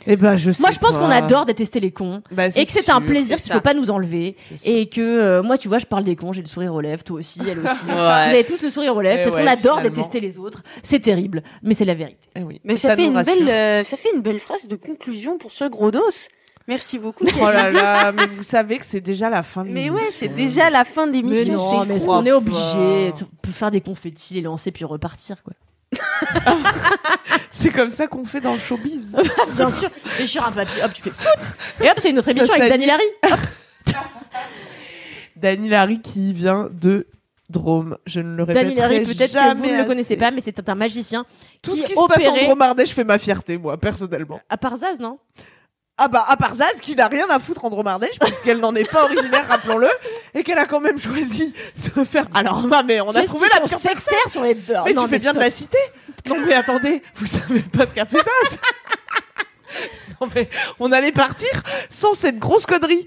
Eh ben je sais Moi, je pense qu'on adore détester les cons. Bah, Et que c'est un plaisir qu'il faut ça. pas nous enlever. Et que euh, moi, tu vois, je parle des cons, j'ai le sourire aux lèvres, toi aussi, elle aussi. Vous Ouais. avez tous le sourire aux lèvres Eh parce ouais, qu'on adore finalement. détester les autres. C'est terrible, mais c'est la vérité. Eh oui. Mais ça, fait une rassure. belle, euh, ça fait une belle phrase de conclusion pour ce gros dos. Merci beaucoup. Oh là là, mais vous savez que c'est déjà la fin de Mais ouais, c'est déjà la fin de Mais l'émission. non, c'est mais est-ce qu'on est obligé On peut faire des confettis, les lancer puis repartir, quoi. C'est comme ça qu'on fait dans le showbiz. Bien sûr. Déchire un papier, hop, tu fais foot. Et hop, c'est une autre Ça émission avec s'anime. Daniel Harry. Dany Larry qui vient de Drôme. Je ne le répéterai Harry, peut-être que vous ne le connaissez pas, mais c'est un magicien Tout qui ce qui se passe en opérait- Drôme Ardèche fait ma fierté, moi, personnellement. à part Zaz, non? Ah bah, à part Zaz, qui n'a rien à foutre en Drôme Ardèche, puisqu'elle n'en est pas originaire, rappelons-le, et qu'elle a quand même choisi de faire... Alors, bah, mais on a trouvé la pire sectaires sur les deux. Mais Non, tu fais bien de la citer Non mais attendez, vous savez pas ce qu'a fait Zaz Non mais on allait partir sans cette grosse connerie.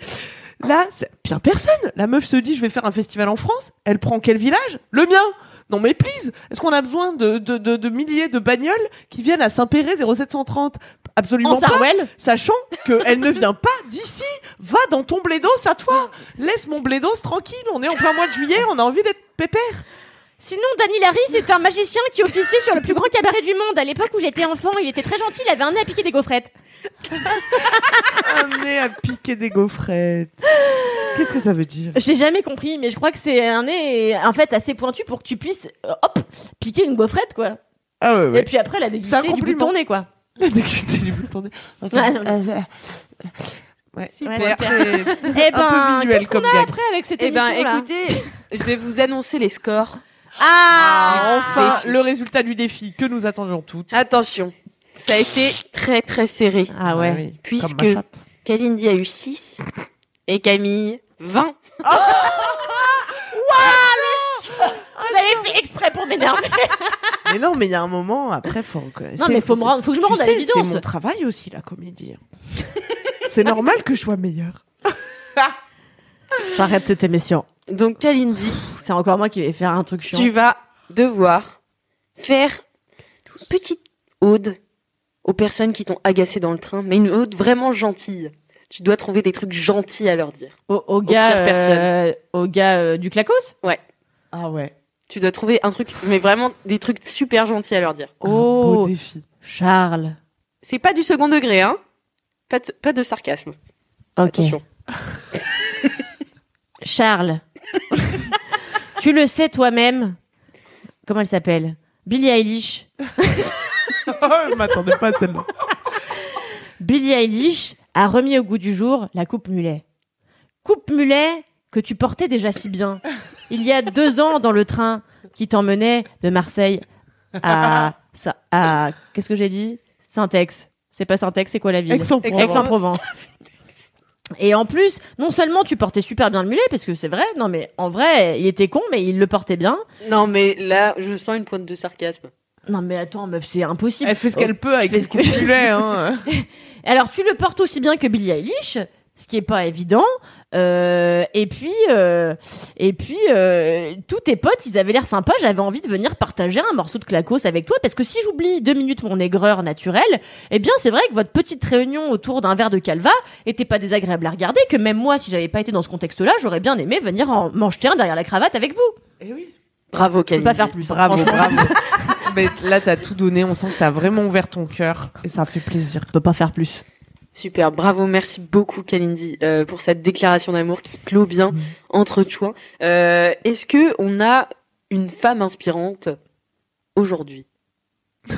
Là, c'est bien personne. La meuf se dit, je vais faire un festival en France. Elle prend quel village? Le mien. Non mais please, est-ce qu'on a besoin de, de, de, de milliers de bagnoles qui viennent à Saint-Péret 0730 Absolument En pas. Sarwell Sachant qu'elle ne vient pas d'ici. Va dans ton blédos à toi. Laisse mon blédos tranquille. On est en plein mois de juillet, on a envie d'être pépère. Sinon, Danny Larry, c'est un magicien qui officiait sur le plus grand cabaret du monde. À l'époque où j'étais enfant, il était très gentil, il avait un nez à piquer des gaufrettes. Un nez à piquer des gaufrettes. Qu'est-ce que ça veut dire? J'ai jamais compris, mais je crois que c'est un nez, en fait, assez pointu pour que tu puisses, hop, piquer une gaufrette, quoi. Ah ouais, Et puis après, la déguster du bout de ton nez, quoi. La dégusté du bout de ton nez. Ouais, mais- Ouais, Super. super. Eh ben, peu visuel qu'est-ce qu'on comme a gag. après avec cette Eh ben, émission écoutez, je vais vous annoncer les scores. Ah, enfin, Défi. le résultat du défi que nous attendions toutes. Attention, ça a été très très serré. Ah ouais. oui, Puisque-. Kalindi a eu 6 et Camille 20. Vous avez fait exprès pour m'énerver. Mais non, mais il y a un moment, après, faut reconnaître. Non, mais faut, me c'est- rendre, faut que je me tu rende à l'évidence. C'est mon travail aussi, la comédie. c'est normal que je sois meilleure. J'arrête cette émission. Donc Kalindi, C'est encore moi qui vais faire un truc chiant. tu vas devoir faire une petite ode aux personnes qui t'ont agacé dans le train, mais une ode vraiment gentille. Tu dois trouver des trucs gentils à leur dire. Au, au pire gars, euh, au gars euh, du Clacos? Ah ouais. Tu dois trouver un truc, mais vraiment des trucs super gentils à leur dire. Un beau Oh, défi. Charles. C'est pas du second degré, hein pas de, pas de sarcasme. Ok. Attention. Charles. tu le sais toi-même. Comment elle s'appelle? Billie Eilish. je m'attendais pas à celle-là. Billie Eilish a remis au goût du jour la coupe mulet. Coupe mulet que tu portais déjà si bien. Il y a deux ans dans le train qui t'emmenait de Marseille à, qu'est-ce que j'ai dit? Saint-Ex. C'est pas Saint-Ex, c'est quoi la ville? Aix-en-Provence. Aix-en-Provence. Et en plus, non seulement tu portais super bien le mulet, parce que c'est vrai, non mais en vrai, il était con, mais il le portait bien. Non, mais là, je sens une pointe de sarcasme. Non mais attends, meuf, c'est impossible. Elle fait ce qu'elle peut avec ce mulet, hein. Alors tu le portes aussi bien que Billie Eilish, ce qui est pas évident. Euh, et puis, euh, et puis, euh, tous tes potes, ils avaient l'air sympas. J'avais envie de venir partager un morceau de clacos avec toi parce que si j'oublie deux minutes mon aigreur naturelle, eh bien c'est vrai que votre petite réunion autour d'un verre de calva était pas désagréable à regarder. Que même moi, si j'avais pas été dans ce contexte-là, j'aurais bien aimé venir en m'en jeter un derrière la cravate avec vous. Eh oui. Bravo, Je peux pas faire plus. hein, Bravo, bravo. Mais là, t'as tout donné. On sent que t'as vraiment ouvert ton cœur et ça fait plaisir. Je peux pas faire plus. Super, bravo, merci beaucoup Kalindi euh, pour cette déclaration d'amour qui clôt bien entre toi. Euh, Est-ce que on a une femme inspirante aujourd'hui?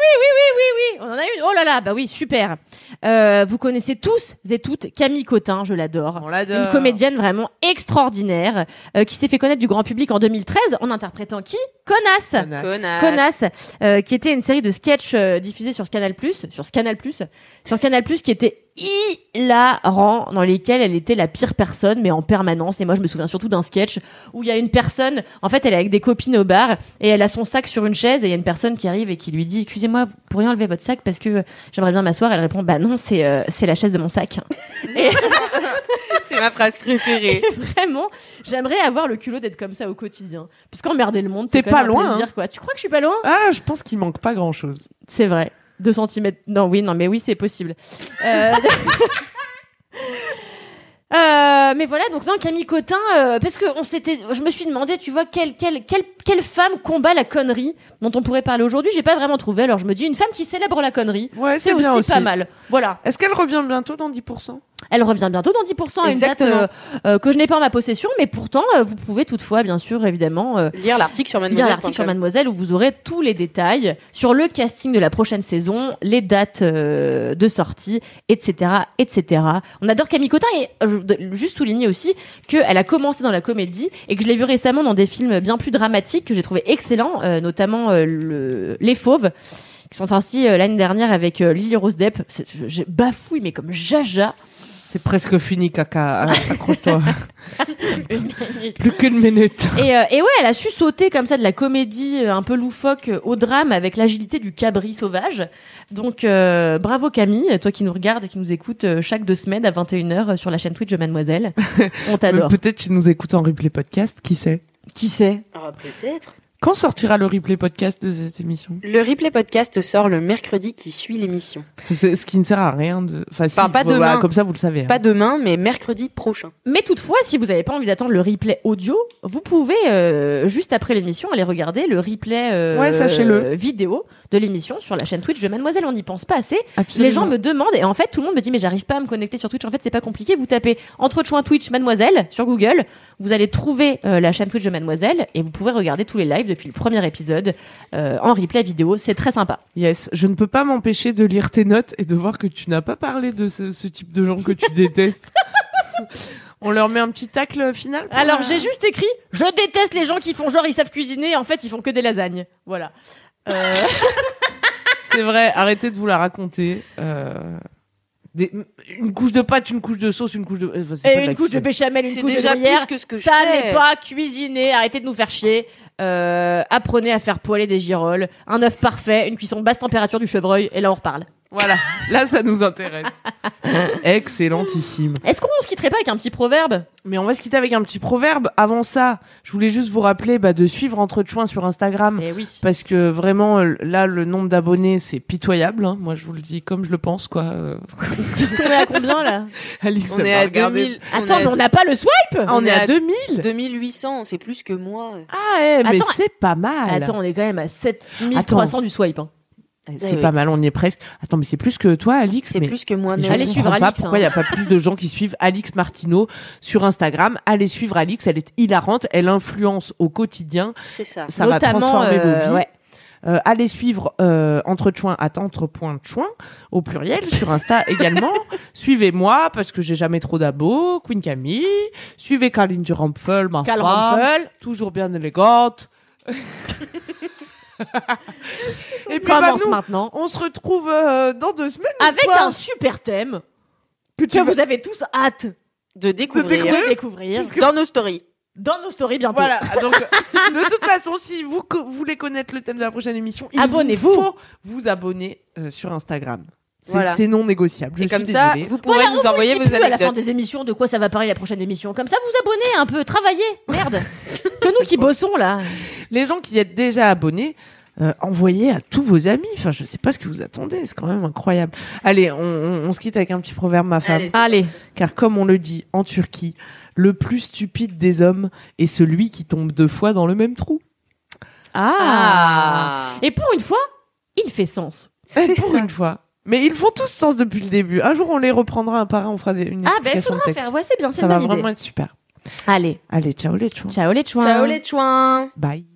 Oui, oui, oui, oui, on en a une. Oh là là, bah oui, super. Euh, vous connaissez tous et toutes Camille Cotin, je l'adore. On l'adore. Une comédienne vraiment extraordinaire euh, qui s'est fait connaître du grand public en 2013 en interprétant qui? Connasse. Connasse. Connasse. Connasse, euh, qui était une série de sketchs euh, diffusés sur Canal+, sur Canal+, sur Canal+, qui était hilarant, dans lesquels elle était la pire personne, mais en permanence. Et moi, je me souviens surtout d'un sketch où il y a une personne, en fait, elle est avec des copines au bar, et elle a son sac sur une chaise, et il y a une personne qui arrive et qui lui dit, excusez-moi, vous pourriez enlever votre sac parce que j'aimerais bien m'asseoir. Elle répond, bah non, c'est euh, c'est la chaise de mon sac. C'est ma phrase préférée. Vraiment, j'aimerais avoir le culot d'être comme ça au quotidien. Parce qu'emmerder le monde, c'est pas loin, plaisir, quoi. Tu crois que je suis pas loin? Ah, je pense qu'il manque pas grand-chose. C'est vrai. 2 cm. Non, oui, non, mais oui, c'est possible. Euh... euh, mais voilà, donc non, Camille Cotin, euh, parce que on s'était, je me suis demandé, tu vois, quelle, quelle, quelle, quelle femme combat la connerie dont on pourrait parler aujourd'hui? J'ai pas vraiment trouvé, alors je me dis une femme qui célèbre la connerie. Ouais, C'est aussi, aussi. pas mal. Voilà. Est-ce qu'elle revient bientôt dans 10% Elle revient bientôt dans 10% à une date euh, euh, que je n'ai pas en ma possession, mais pourtant, euh, vous pouvez toutefois, bien sûr, évidemment, Lire l'article sur Mademoiselle. lire l'article sur Mademoiselle où vous aurez tous les détails sur le casting de la prochaine saison, les dates de sortie, etc., etc. On adore Camille Cotin et juste souligner aussi qu'elle a commencé dans la comédie et que je l'ai vue récemment dans des films bien plus dramatiques que j'ai trouvé excellents, notamment le- Les Fauves qui sont sortis euh, l'année dernière avec euh, Lily Rose Depp. Je, je bafouille mais comme jaja. C'est presque fini, caca. Accroche-toi. Plus qu'une minute. Et, euh, et ouais, elle a su sauter comme ça de la comédie euh, un peu loufoque euh, au drame avec l'agilité du cabri sauvage. Donc euh, bravo Camille, toi qui nous regardes et qui nous écoutes chaque deux semaines à 21h sur la chaîne Twitch de Mademoiselle. On t'adore. Peut-être tu nous écoutes en replay podcast, qui sait? Qui sait? Ah, peut-être. Quand sortira le replay podcast de cette émission? Le replay podcast sort le mercredi qui suit l'émission. C'est ce qui ne sert à rien de. Enfin, si, Enfin, pas voilà, demain. Comme ça, vous le savez. hein. Pas demain, mais mercredi prochain. Mais toutefois, si vous n'avez pas envie d'attendre le replay audio, vous pouvez euh, juste après l'émission aller regarder le replay euh, Ouais, sachez-le. euh, vidéo de l'émission sur la chaîne Twitch de Mademoiselle. On n'y pense pas assez. Absolument. Les gens me demandent et en fait tout le monde me dit mais j'arrive pas à me connecter sur Twitch. En fait c'est pas compliqué. Vous tapez entre Twitch Mademoiselle sur Google, vous allez trouver euh, la chaîne Twitch de Mademoiselle et vous pouvez regarder tous les lives depuis le premier épisode euh, en replay vidéo. C'est très sympa. Yes, je ne peux pas m'empêcher de lire tes notes et de voir que tu n'as pas parlé de ce, ce type de gens que tu détestes. On leur met un petit tacle final Alors la- j'ai juste écrit je déteste les gens qui font genre ils savent cuisiner. En fait ils font que des lasagnes. Voilà. Euh, C'est vrai, arrêtez de vous la raconter. Euh, des- Une couche de pâte, une couche de sauce, une couche de. euh, c'est pas et une couche de béchamel, une couche de gruyère. plus que ce que je Ça n'est pas cuisiner. Arrêtez de nous faire chier. Euh, apprenez à faire poêler des girolles, un œuf parfait, une cuisson basse température du chevreuil, et là on reparle. Voilà, là ça nous intéresse. Excellentissime. Est-ce qu'on se quitterait pas avec un petit proverbe? Mais on va se quitter avec un petit proverbe. Avant ça, je voulais juste vous rappeler bah, de suivre Entre Chouins sur Instagram. Eh oui. Parce que vraiment, là, le nombre d'abonnés, c'est pitoyable. hein. Moi, je vous le dis comme je le pense, quoi. Euh, Qu'est-ce qu'on est à combien là? Alix, On est va à regarder. 2000. Attends, on mais on n'a pas le swipe Ah, on, est à 2000 à 2800, c'est plus que moi. Ah, eh, mais c'est pas mal. Attends, on est quand même à 7300 du swipe. hein. C'est Eh oui. pas mal, on y est presque. Attends, mais c'est plus que toi, Alix. C'est mais... plus que moi. mais Allez suivre pas Alix, Pourquoi il hein. n'y a pas plus de gens qui suivent Alix Martineau sur Instagram Allez suivre Alix, elle est hilarante, elle influence au quotidien. C'est ça. Ça Notamment, va transformer euh, vos vies. ouais. Euh, allez suivre euh, entre chouins à au pluriel sur Insta également. Suivez-moi parce que j'ai jamais trop d'abos. Queen Camille. Suivez Caroline Rampfel, ma Cal femme, Rampfel. toujours bien élégante. Et puis bah, Commence nous, maintenant. on se retrouve euh, dans deux semaines. Avec quoi. un super thème que que vous avez tous hâte De découvrir. de découvrir Dans nos stories. dans nos stories bientôt. Voilà, donc de toute façon, si vous co- voulez connaître le thème de la prochaine émission, il Abonnez-vous. vous faut vous abonner euh, sur Instagram. C'est Voilà. non négociable. Je Et suis comme ça, désolée. vous pourrez Voilà, nous on envoyer vos plus à la fin anecdotes. des émissions de quoi ça va parler la prochaine émission. Comme ça, vous abonnez un peu, travaillez. Merde. que nous qui bossons là. Les gens qui êtes déjà abonnés, euh, envoyez à tous vos amis. Enfin, je sais pas ce que vous attendez, c'est quand même incroyable. Allez, on, on- on se quitte avec un petit proverbe, ma femme. Allez. Allez. Car comme on le dit en Turquie, le plus stupide des hommes est celui qui tombe deux fois dans le même trou. Ah. Et pour une fois, il fait sens. C'est pour ça. une fois. Mais ils font tous sens depuis le début. Un jour, on les reprendra un par un, on fera des- une Ah ben, il faudra texte. faire. Ouais, c'est bien, c'est Ça va vraiment être super. Allez. Allez, ciao les chouins. Ciao les chouins. Ciao les chouins. Bye.